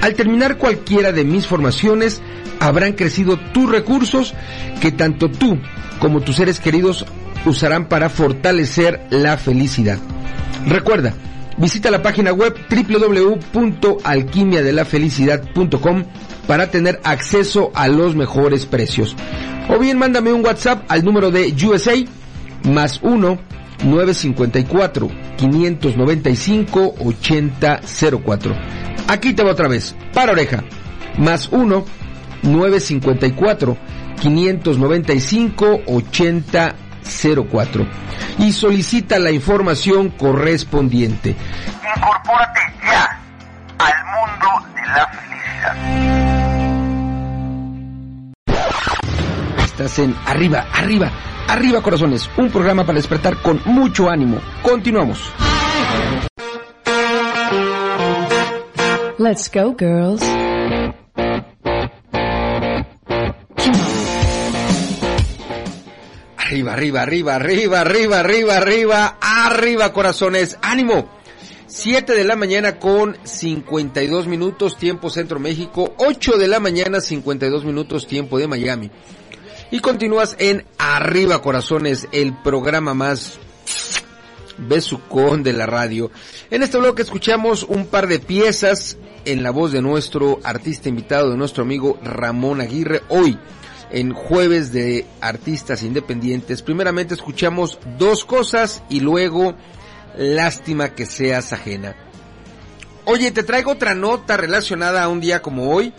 Al terminar cualquiera de mis formaciones, habrán crecido tus recursos que tanto tú como tus seres queridos usarán para fortalecer la felicidad. Recuerda, visita la página web www.alquimiadelafelicidad.com para tener acceso a los mejores precios. O bien mándame un WhatsApp al número de USA más 1 954 595 8004. Aquí te va otra vez, para oreja, más 1 954 595 8004 y solicita la información correspondiente. Incorpórate ya al mundo de la felicidad. Estás en Arriba, Arriba, Arriba Corazones, un programa para despertar con mucho ánimo. Continuamos. Let's go, girls. Arriba, arriba, arriba, arriba, arriba, arriba, arriba, arriba, corazones. ¡Ánimo! 7 de la mañana con 52 minutos tiempo Centro México, 8 de la mañana 52 minutos tiempo de Miami. Y continúas en Arriba Corazones, el programa más besucón de la radio. En este bloque escuchamos un par de piezas en la voz de nuestro artista invitado, de nuestro amigo Ramón Aguirre. Hoy, en jueves de artistas independientes, primeramente escuchamos dos cosas y luego lástima que seas ajena. Oye, te traigo otra nota relacionada a un día como hoy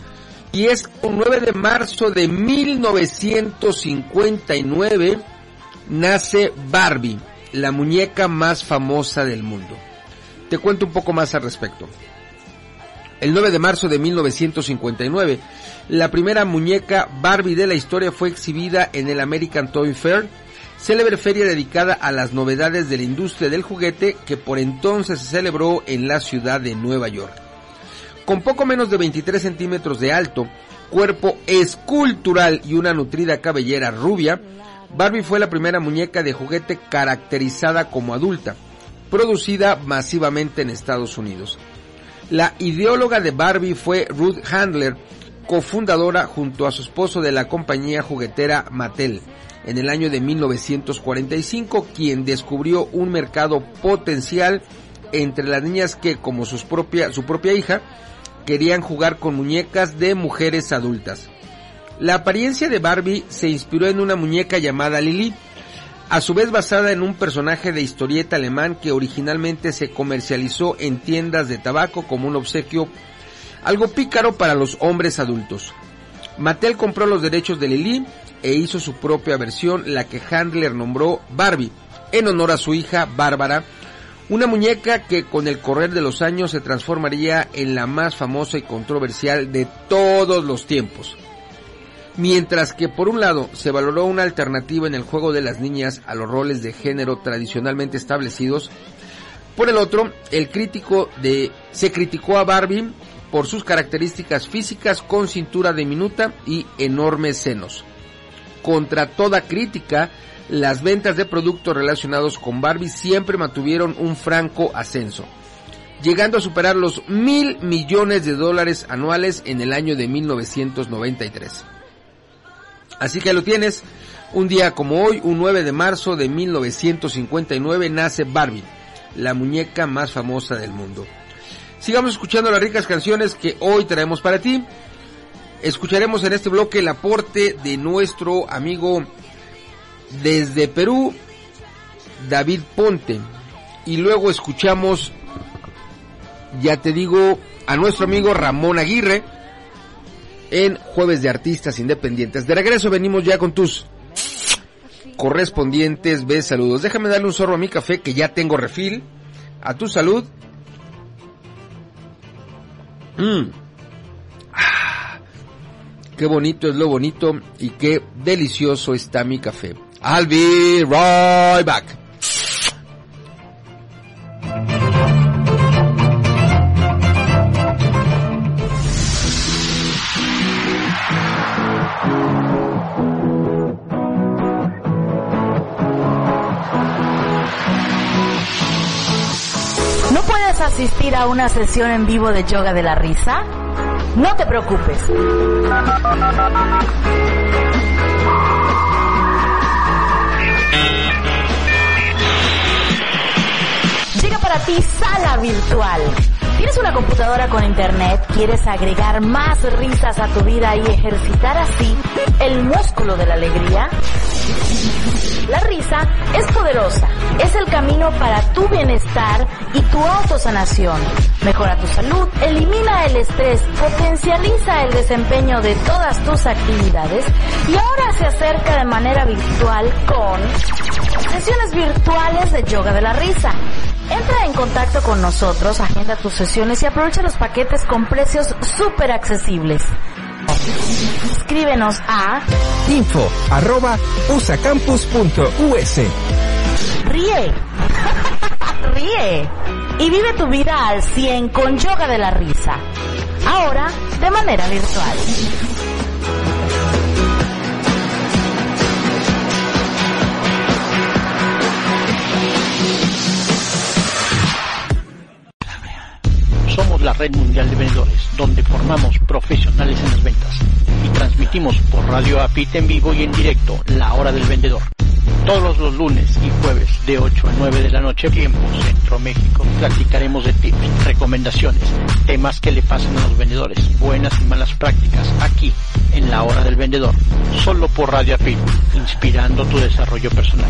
y es un 9 de marzo de 1959 nace Barbie, la muñeca más famosa del mundo. Te cuento un poco más al respecto. El 9 de marzo de 1959, la primera muñeca Barbie de la historia fue exhibida en el American Toy Fair, célebre feria dedicada a las novedades de la industria del juguete que por entonces se celebró en la ciudad de Nueva York. Con poco menos de 23 centímetros de alto, cuerpo escultural y una nutrida cabellera rubia, Barbie fue la primera muñeca de juguete caracterizada como adulta, producida masivamente en Estados Unidos. La ideóloga de Barbie fue Ruth Handler, cofundadora junto a su esposo de la compañía juguetera Mattel, en el año de 1945, quien descubrió un mercado potencial entre las niñas que, como sus propia, su propia hija, querían jugar con muñecas de mujeres adultas. La apariencia de Barbie se inspiró en una muñeca llamada Lily, a su vez basada en un personaje de historieta alemán que originalmente se comercializó en tiendas de tabaco como un obsequio algo pícaro para los hombres adultos. Mattel compró los derechos de Lily e hizo su propia versión, la que Handler nombró Barbie, en honor a su hija Bárbara, una muñeca que con el correr de los años se transformaría en la más famosa y controversial de todos los tiempos. Mientras que por un lado se valoró una alternativa en el juego de las niñas a los roles de género tradicionalmente establecidos, por el otro, el crítico de se criticó a Barbie por sus características físicas con cintura diminuta y enormes senos. Contra toda crítica, las ventas de productos relacionados con Barbie siempre mantuvieron un franco ascenso, llegando a superar los mil millones de dólares anuales en el año de 1993. Así que lo tienes, un día como hoy, un 9 de marzo de 1959, nace Barbie, la muñeca más famosa del mundo. Sigamos escuchando las ricas canciones que hoy traemos para ti. Escucharemos en este bloque el aporte de nuestro amigo desde Perú, David Ponte. Y luego escuchamos, ya te digo, a nuestro amigo Ramón Aguirre en Jueves de Artistas Independientes. De regreso venimos ya con tus correspondientes ves saludos. Déjame darle un sorbo a mi café que ya tengo refil. A tu salud. Mm. Ah, qué bonito es lo bonito y qué delicioso está mi café. I'll be right back. ¿No puedes asistir a una sesión en vivo de yoga de la risa? No te preocupes. Para ti Sala Virtual. ¿Tienes una computadora con internet? ¿Quieres agregar más risas a tu vida y ejercitar así el músculo de la alegría? La risa es poderosa, es el camino para tu bienestar y tu autosanación. Mejora tu salud, elimina el estrés, potencializa el desempeño de todas tus actividades y ahora se acerca de manera virtual con sesiones virtuales de yoga de la risa. Entra en contacto con nosotros, agenda tus sesiones y aprovecha los paquetes con precios súper accesibles. Escríbenos a info arroba usacampus.us. Ríe. Ríe. Y vive tu vida al 100 con yoga de la risa. Ahora de manera virtual. Somos la red mundial de vendedores, donde formamos profesionales en las ventas y transmitimos por Radio APIT en vivo y en directo la hora del vendedor. Todos los lunes y jueves de 8 a 9 de la noche, tiempo Centro México, platicaremos de tips, recomendaciones, temas que le pasan a los vendedores, buenas y malas prácticas, aquí en la hora del vendedor, solo por Radio APIT, inspirando tu desarrollo personal.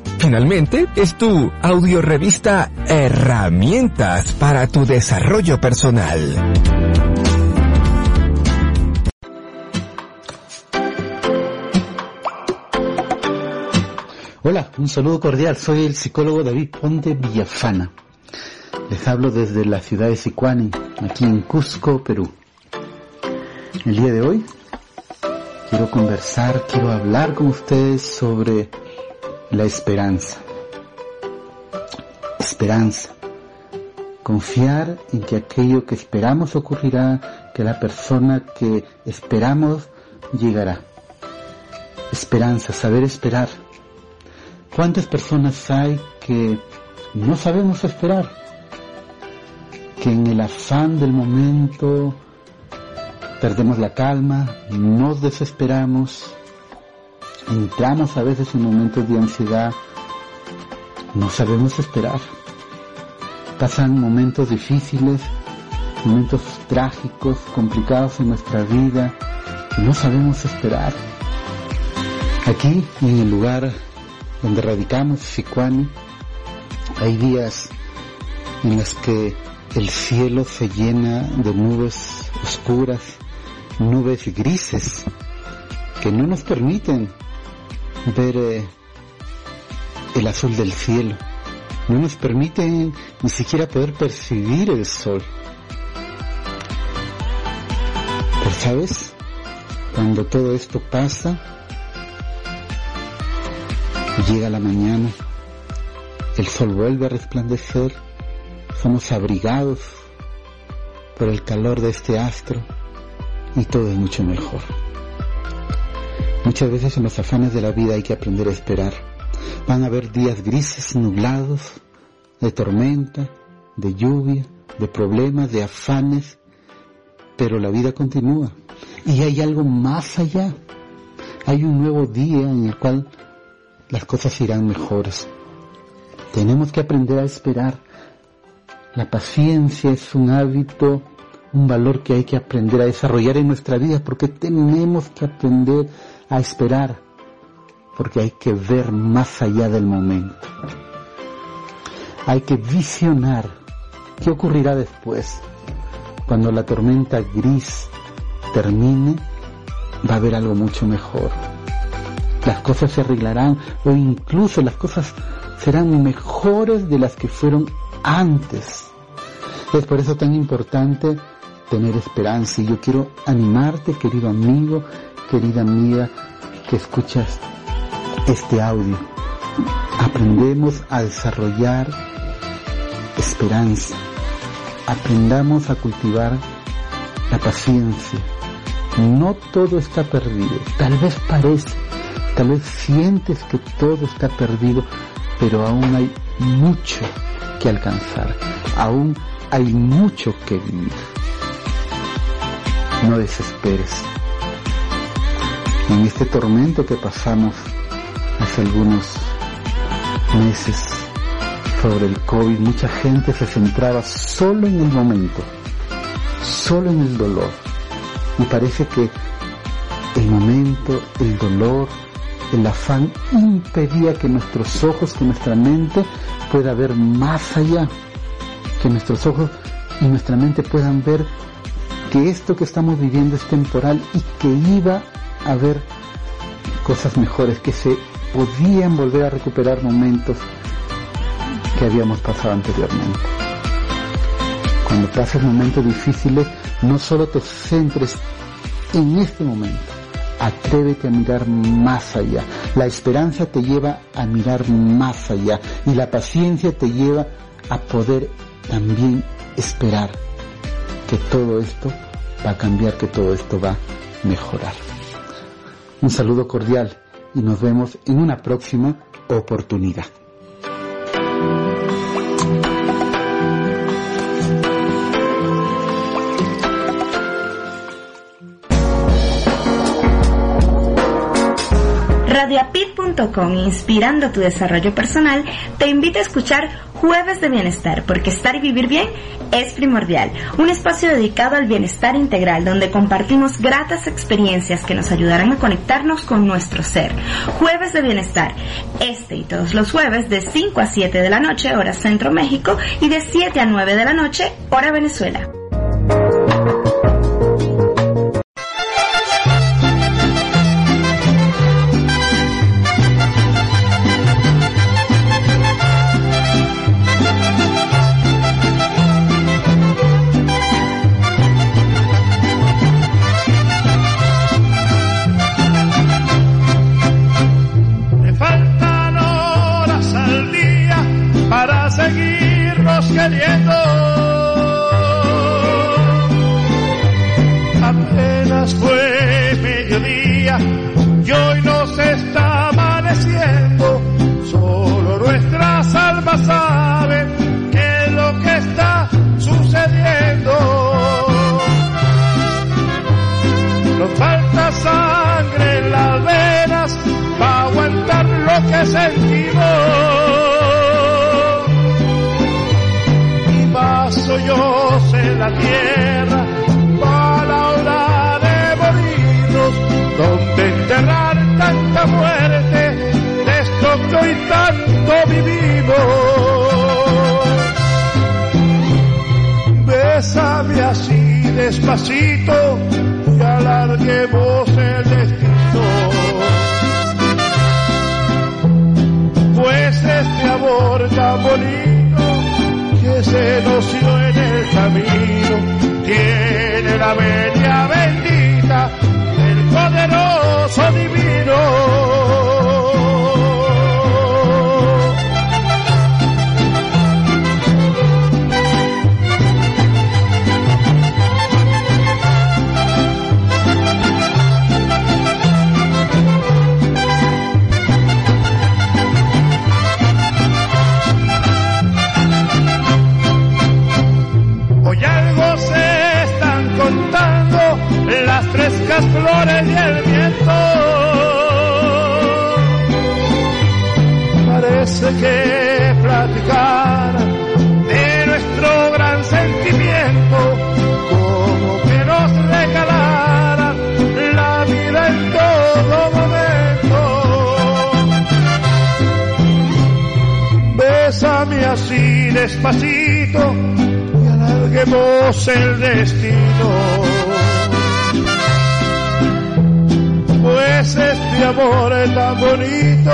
Finalmente, es tu audio revista Herramientas para tu desarrollo personal. Hola, un saludo cordial. Soy el psicólogo David Ponte Villafana. Les hablo desde la ciudad de Sicuani, aquí en Cusco, Perú. El día de hoy quiero conversar, quiero hablar con ustedes sobre la esperanza. Esperanza. Confiar en que aquello que esperamos ocurrirá, que la persona que esperamos llegará. Esperanza, saber esperar. ¿Cuántas personas hay que no sabemos esperar? Que en el afán del momento perdemos la calma, nos desesperamos, entramos a veces en momentos de ansiedad, no sabemos esperar. Pasan momentos difíciles, momentos trágicos, complicados en nuestra vida, y no sabemos esperar. Aquí, en el lugar donde radicamos, Sicuani, hay días en los que el cielo se llena de nubes oscuras, nubes grises, que no nos permiten ver eh, el azul del cielo, no nos permiten ni siquiera poder percibir el sol. Pero sabes, cuando todo esto pasa, llega la mañana, el sol vuelve a resplandecer, somos abrigados por el calor de este astro y todo es mucho mejor. Muchas veces en los afanes de la vida hay que aprender a esperar. Van a haber días grises, nublados, de tormenta, de lluvia, de problemas, de afanes, pero la vida continúa. Y hay algo más allá. Hay un nuevo día en el cual las cosas irán mejores. Tenemos que aprender a esperar. La paciencia es un hábito, un valor que hay que aprender a desarrollar en nuestra vida porque tenemos que aprender a esperar, porque hay que ver más allá del momento. Hay que visionar qué ocurrirá después. Cuando la tormenta gris termine, va a haber algo mucho mejor. Las cosas se arreglarán o incluso las cosas serán mejores de las que fueron antes. Es por eso tan importante tener esperanza y yo quiero animarte, querido amigo, querida amiga, que escuchas este audio. Aprendemos a desarrollar esperanza. Aprendamos a cultivar la paciencia. No todo está perdido. Tal vez parece, tal vez sientes que todo está perdido, pero aún hay mucho que alcanzar. Aún hay mucho que vivir. No desesperes. En este tormento que pasamos hace algunos meses sobre el COVID, mucha gente se centraba solo en el momento, solo en el dolor. Y parece que el momento, el dolor, el afán impedía que nuestros ojos, que nuestra mente pueda ver más allá, que nuestros ojos y nuestra mente puedan ver que esto que estamos viviendo es temporal y que iba a haber cosas mejores, que se podían volver a recuperar momentos que habíamos pasado anteriormente. Cuando pases momentos difíciles, no solo te centres en este momento, atrévete a mirar más allá. La esperanza te lleva a mirar más allá y la paciencia te lleva a poder también esperar que todo esto va a cambiar, que todo esto va mejorar. Un saludo cordial y nos vemos en una próxima oportunidad. Inspirando tu desarrollo personal, te invita a escuchar Jueves de Bienestar, porque estar y vivir bien es primordial. Un espacio dedicado al bienestar integral, donde compartimos gratas experiencias que nos ayudarán a conectarnos con nuestro ser. Jueves de Bienestar, este y todos los jueves de 5 a 7 de la noche, hora Centro México, y de 7 a 9 de la noche, hora Venezuela. Las flores y el viento. Parece que platicar de nuestro gran sentimiento, como que nos regalara la vida en todo momento. Bésame así despacito y alarguemos el destino. Pues este amor es tan bonito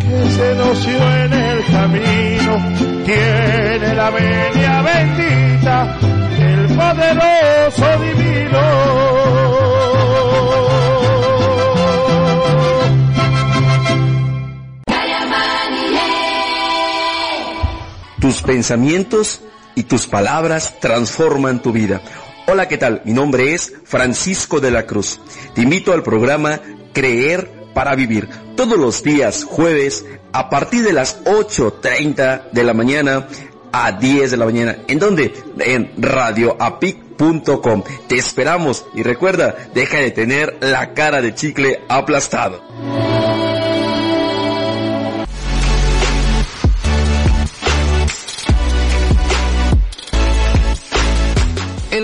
que se nos dio en el camino. Tiene la venia bendita del poderoso divino. Tus pensamientos y tus palabras transforman tu vida. Hola, ¿qué tal? Mi nombre es Francisco de la Cruz. Te invito al programa Creer para Vivir todos los días jueves a partir de las 8.30 de la mañana a 10 de la mañana. ¿En dónde? En radioapic.com. Te esperamos y recuerda, deja de tener la cara de chicle aplastado.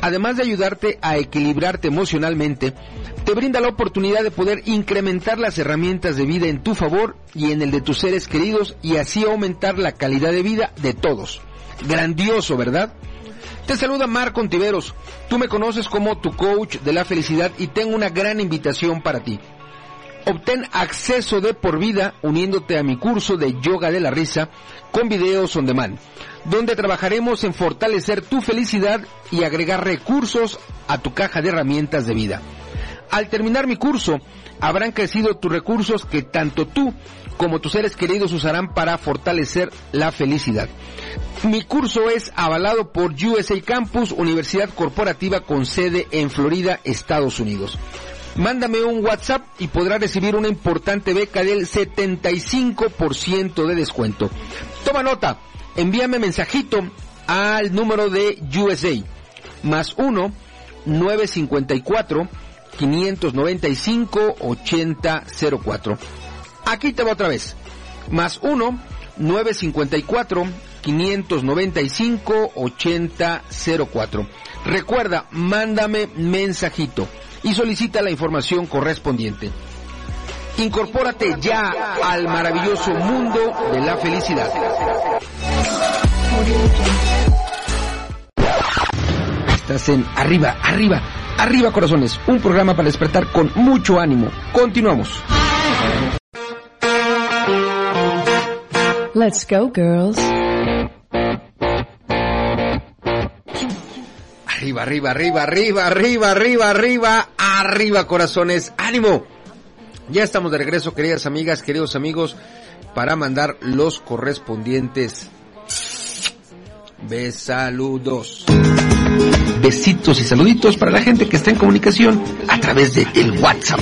además de ayudarte a equilibrarte emocionalmente, te brinda la oportunidad de poder incrementar las herramientas de vida en tu favor y en el de tus seres queridos y así aumentar la calidad de vida de todos. Grandioso, ¿verdad? Te saluda Marco Ontiveros. Tú me conoces como tu coach de la felicidad y tengo una gran invitación para ti. Obtén acceso de por vida uniéndote a mi curso de yoga de la risa con videos on demand, donde trabajaremos en fortalecer tu felicidad y agregar recursos a tu caja de herramientas de vida. Al terminar mi curso, habrán crecido tus recursos que tanto tú como tus seres queridos usarán para fortalecer la felicidad. Mi curso es avalado por USA Campus, Universidad Corporativa con sede en Florida, Estados Unidos. Mándame un WhatsApp y podrás recibir una importante beca del 75% de descuento. Toma nota, envíame mensajito al número de USA, más 1 954 595 8004. Aquí te va otra vez. Más 1 954 595 8004. Recuerda, mándame mensajito y solicita la información correspondiente. Incorpórate ya al maravilloso mundo de la felicidad. Estás en Arriba, Arriba, Arriba Corazones, un programa para despertar con mucho ánimo. Continuamos. Let's go, girls. Arriba, arriba, arriba, arriba, arriba, arriba, arriba, arriba, corazones. ¡Ánimo! Ya estamos de regreso, queridas amigas, queridos amigos, para mandar los correspondientes besaludos. Besitos y saluditos para la gente que está en comunicación a través de el WhatsApp.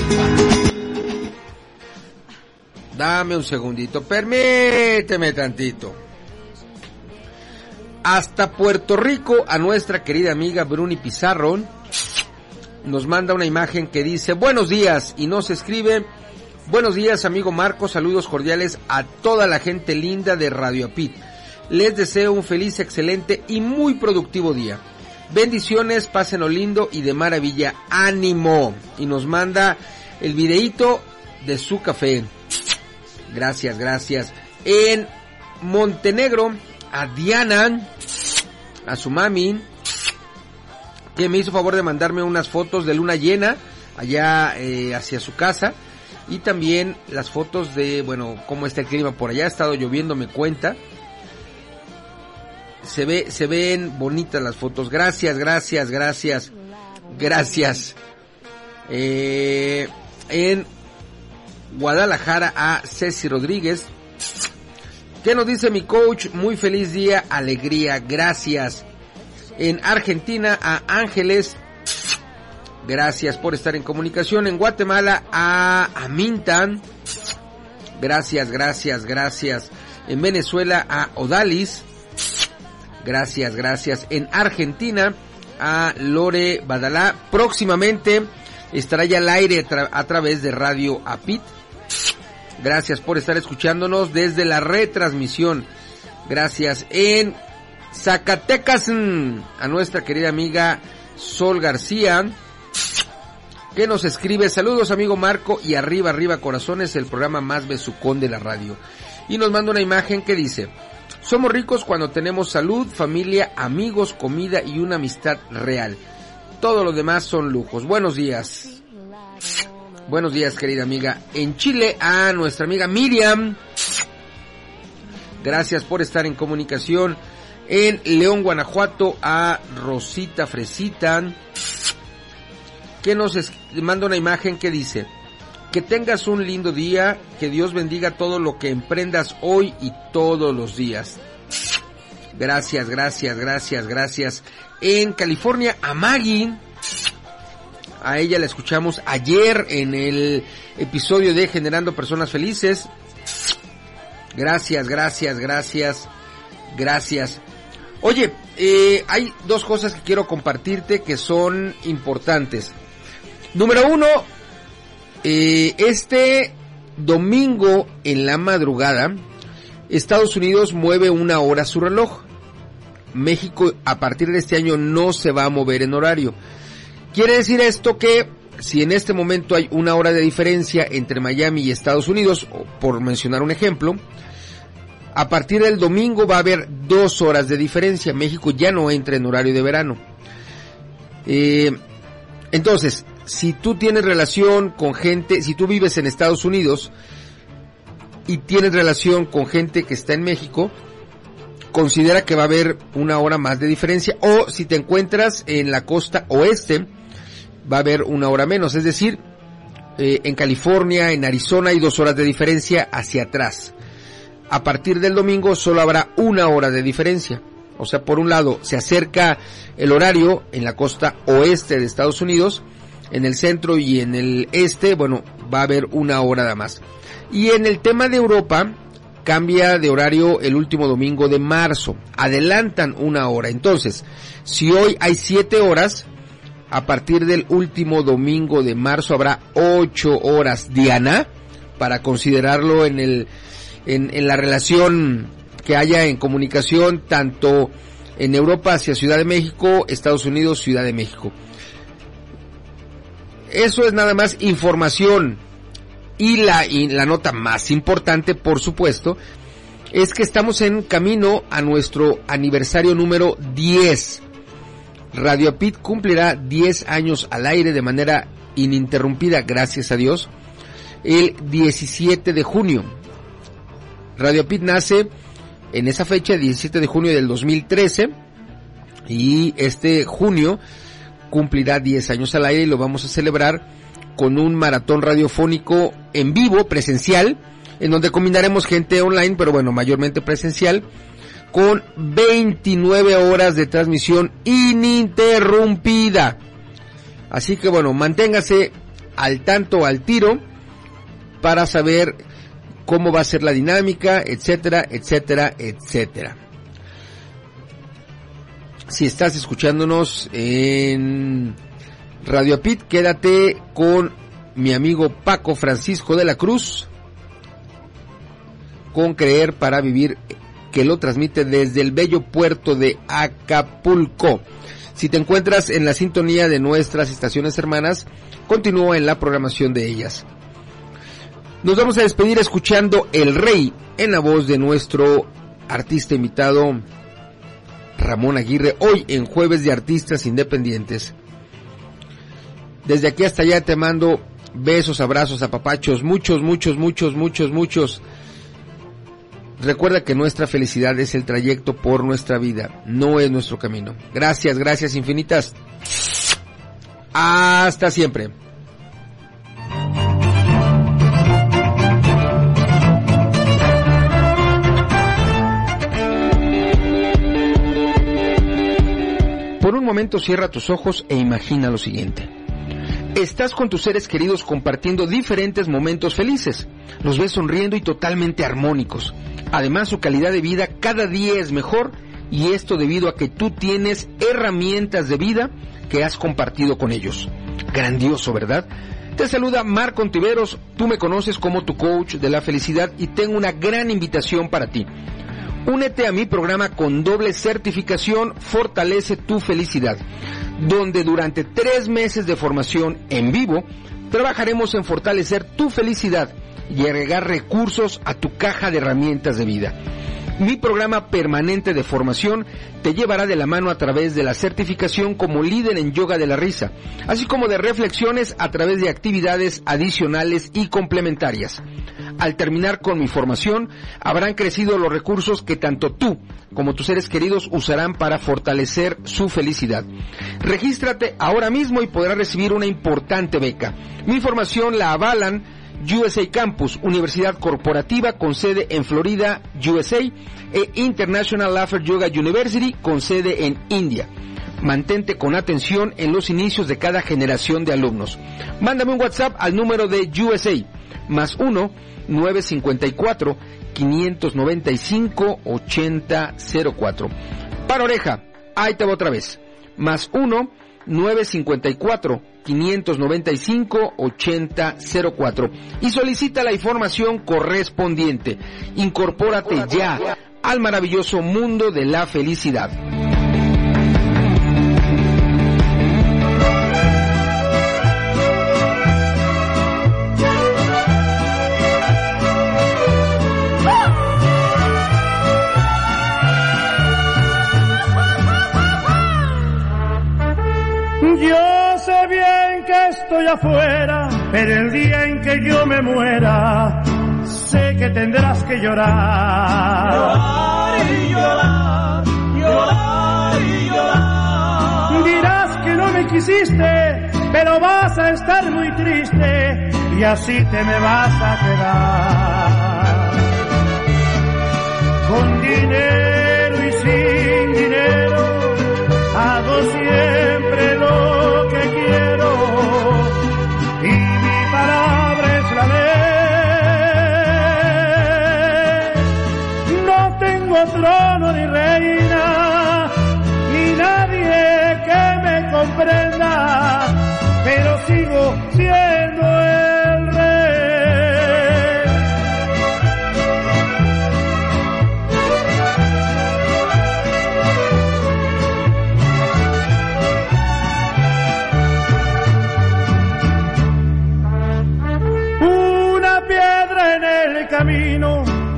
Dame un segundito, permíteme tantito. Hasta Puerto Rico, a nuestra querida amiga Bruni Pizarro, nos manda una imagen que dice, buenos días, y nos escribe, buenos días amigo Marco, saludos cordiales a toda la gente linda de Radio Apit. Les deseo un feliz, excelente y muy productivo día. Bendiciones, pásenlo lindo y de maravilla, ánimo. Y nos manda el videíto de su café. Gracias, gracias. En Montenegro, a Diana, a su mami, que me hizo favor de mandarme unas fotos de luna llena allá eh, hacia su casa. Y también las fotos de, bueno, cómo está el clima por allá. Ha estado lloviendo, me cuenta. Se ve, se ven bonitas las fotos. Gracias, gracias, gracias. Gracias. Eh, en Guadalajara a Ceci Rodríguez. ¿Qué nos dice mi coach? Muy feliz día, alegría, gracias. En Argentina a Ángeles. Gracias por estar en comunicación. En Guatemala a Amintan. Gracias, gracias, gracias. En Venezuela a Odalis. Gracias, gracias. En Argentina a Lore Badalá. Próximamente estará ya al aire a, través de Radio Apit. Gracias por estar escuchándonos desde la retransmisión. Gracias en Zacatecas a nuestra querida amiga Sol García que nos escribe saludos amigo Marco y arriba arriba corazones el programa más besucón de la radio y nos manda una imagen que dice somos ricos cuando tenemos salud, familia, amigos, comida y una amistad real. Todo lo demás son lujos. Buenos días. Buenos días, querida amiga. En Chile, a nuestra amiga Miriam. Gracias por estar en comunicación. En León, Guanajuato, a Rosita Fresita. Que nos manda una imagen que dice, que tengas un lindo día, que Dios bendiga todo lo que emprendas hoy y todos los días. Gracias, gracias, gracias, gracias. En California, a Maggie. A ella la escuchamos ayer en el episodio de Generando Personas Felices. Gracias, gracias, gracias, gracias. Oye, eh, hay dos cosas que quiero compartirte que son importantes. Número uno, eh, este domingo en la madrugada, Estados Unidos mueve una hora su reloj. México a partir de este año no se va a mover en horario. Quiere decir esto que si en este momento hay una hora de diferencia entre Miami y Estados Unidos, por mencionar un ejemplo, a partir del domingo va a haber dos horas de diferencia. México ya no entra en horario de verano. Eh, entonces, si tú tienes relación con gente, si tú vives en Estados Unidos y tienes relación con gente que está en México, considera que va a haber una hora más de diferencia o si te encuentras en la costa oeste va a haber una hora menos, es decir, eh, en California, en Arizona hay dos horas de diferencia hacia atrás. A partir del domingo solo habrá una hora de diferencia. O sea, por un lado se acerca el horario en la costa oeste de Estados Unidos, en el centro y en el este, bueno, va a haber una hora más. Y en el tema de Europa, cambia de horario el último domingo de marzo. Adelantan una hora. Entonces, si hoy hay siete horas, a partir del último domingo de marzo habrá ocho horas. Diana, para considerarlo en el, en, en la relación que haya en comunicación tanto en Europa hacia Ciudad de México, Estados Unidos, Ciudad de México. Eso es nada más información. Y la, y la nota más importante, por supuesto, es que estamos en camino a nuestro aniversario número 10. Radio Pit cumplirá 10 años al aire de manera ininterrumpida, gracias a Dios, el 17 de junio. Radio Pit nace en esa fecha, 17 de junio del 2013, y este junio cumplirá 10 años al aire y lo vamos a celebrar con un maratón radiofónico en vivo, presencial, en donde combinaremos gente online, pero bueno, mayormente presencial, con 29 horas de transmisión ininterrumpida. Así que bueno, manténgase al tanto, al tiro, para saber cómo va a ser la dinámica, etcétera, etcétera, etcétera. Si estás escuchándonos en Radio Pit, quédate con mi amigo Paco Francisco de la Cruz con Creer para Vivir que lo transmite desde el bello puerto de Acapulco. Si te encuentras en la sintonía de nuestras estaciones hermanas, continúa en la programación de ellas. Nos vamos a despedir escuchando El Rey en la voz de nuestro artista invitado Ramón Aguirre, hoy en Jueves de Artistas Independientes. Desde aquí hasta allá te mando besos, abrazos, apapachos, muchos, muchos, muchos, muchos, muchos. Recuerda que nuestra felicidad es el trayecto por nuestra vida, no es nuestro camino. Gracias, gracias infinitas. Hasta siempre. Por un momento cierra tus ojos e imagina lo siguiente. Estás con tus seres queridos compartiendo diferentes momentos felices. Los ves sonriendo y totalmente armónicos. Además, su calidad de vida cada día es mejor y esto debido a que tú tienes herramientas de vida que has compartido con ellos. Grandioso, ¿verdad? Te saluda Marco Ontiveros, tú me conoces como tu coach de la felicidad y tengo una gran invitación para ti. Únete a mi programa con doble certificación Fortalece tu felicidad, donde durante tres meses de formación en vivo trabajaremos en fortalecer tu felicidad y agregar recursos a tu caja de herramientas de vida. Mi programa permanente de formación te llevará de la mano a través de la certificación como líder en yoga de la risa, así como de reflexiones a través de actividades adicionales y complementarias. Al terminar con mi formación, habrán crecido los recursos que tanto tú como tus seres queridos usarán para fortalecer su felicidad. Regístrate ahora mismo y podrás recibir una importante beca. Mi formación la avalan USA Campus, Universidad Corporativa con sede en Florida, USA, e International Laughter Yoga University con sede en India. Mantente con atención en los inicios de cada generación de alumnos. Mándame un WhatsApp al número de USA, más 1 954 595 8004. Para oreja, ahí te va otra vez. Más 1 954 595 8004 y solicita la información correspondiente. Incorpórate ya al maravilloso mundo de la felicidad. Que estoy afuera, pero el día en que yo me muera, sé que tendrás que llorar. Llorar y llorar, llorar y llorar. Dirás que no me quisiste, pero vas a estar muy triste y así te me vas a quedar. Con dinero Trono ni reina, ni nadie que me comprenda, pero sigo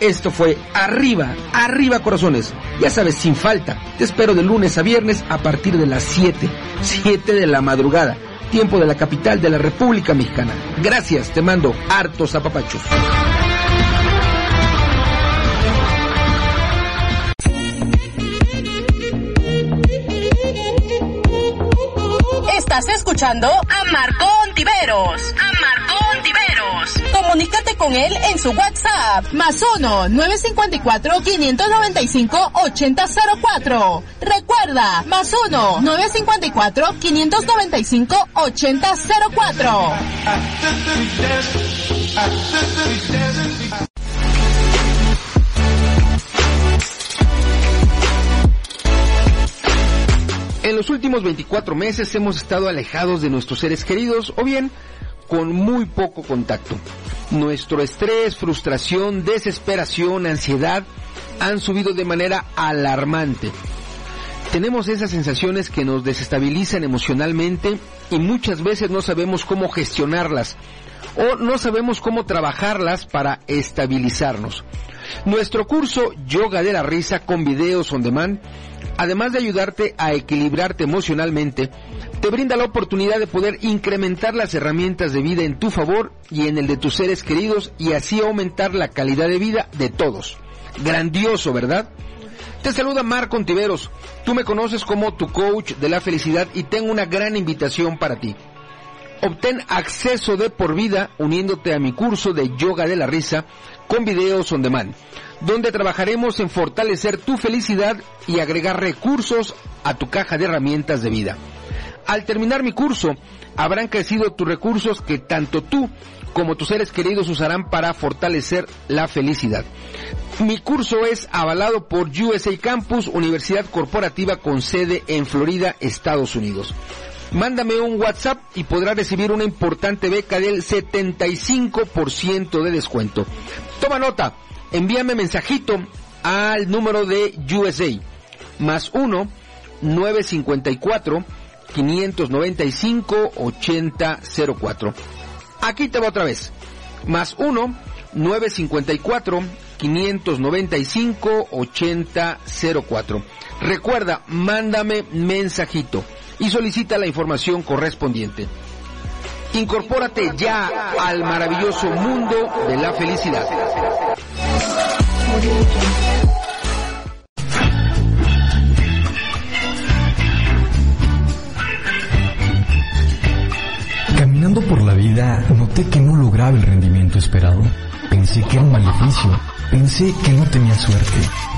Esto fue Arriba, Arriba Corazones. Ya sabes, sin falta. Te espero de lunes a viernes a partir de las 7, 7 de la madrugada, tiempo de la capital de la República Mexicana. Gracias, te mando hartos apapachos. Estás escuchando a Marco Ontiveros. Comunícate con él en su WhatsApp. Más 1 954 595 8004. Recuerda, más 1 954 595 8004. En los últimos 24 meses hemos estado alejados de nuestros seres queridos o bien con muy poco contacto. Nuestro estrés, frustración, desesperación, ansiedad han subido de manera alarmante. Tenemos esas sensaciones que nos desestabilizan emocionalmente y muchas veces no sabemos cómo gestionarlas o no sabemos cómo trabajarlas para estabilizarnos. Nuestro curso Yoga de la Risa con videos on demand, además de ayudarte a equilibrarte emocionalmente, te brinda la oportunidad de poder incrementar las herramientas de vida en tu favor y en el de tus seres queridos y así aumentar la calidad de vida de todos. Grandioso, ¿verdad? Te saluda Marco Ontiveros. Tú me conoces como tu coach de la felicidad y tengo una gran invitación para ti. Obtén acceso de por vida uniéndote a mi curso de yoga de la risa con videos on demand, donde trabajaremos en fortalecer tu felicidad y agregar recursos a tu caja de herramientas de vida. Al terminar mi curso, habrán crecido tus recursos que tanto tú como tus seres queridos usarán para fortalecer la felicidad. Mi curso es avalado por USA Campus, Universidad Corporativa con sede en Florida, Estados Unidos. Mándame un WhatsApp y podrás recibir una importante beca del 75% de descuento. Toma nota, envíame mensajito al número de USA, más 1 954 595 8004. Aquí te va otra vez. Más 1 954 595 8004. Recuerda, mándame mensajito y solicita la información correspondiente. Incorpórate ya al maravilloso mundo de la felicidad. Caminando por la vida, noté que no lograba el rendimiento esperado. Pensé que era un maleficio. Pensé que no tenía suerte.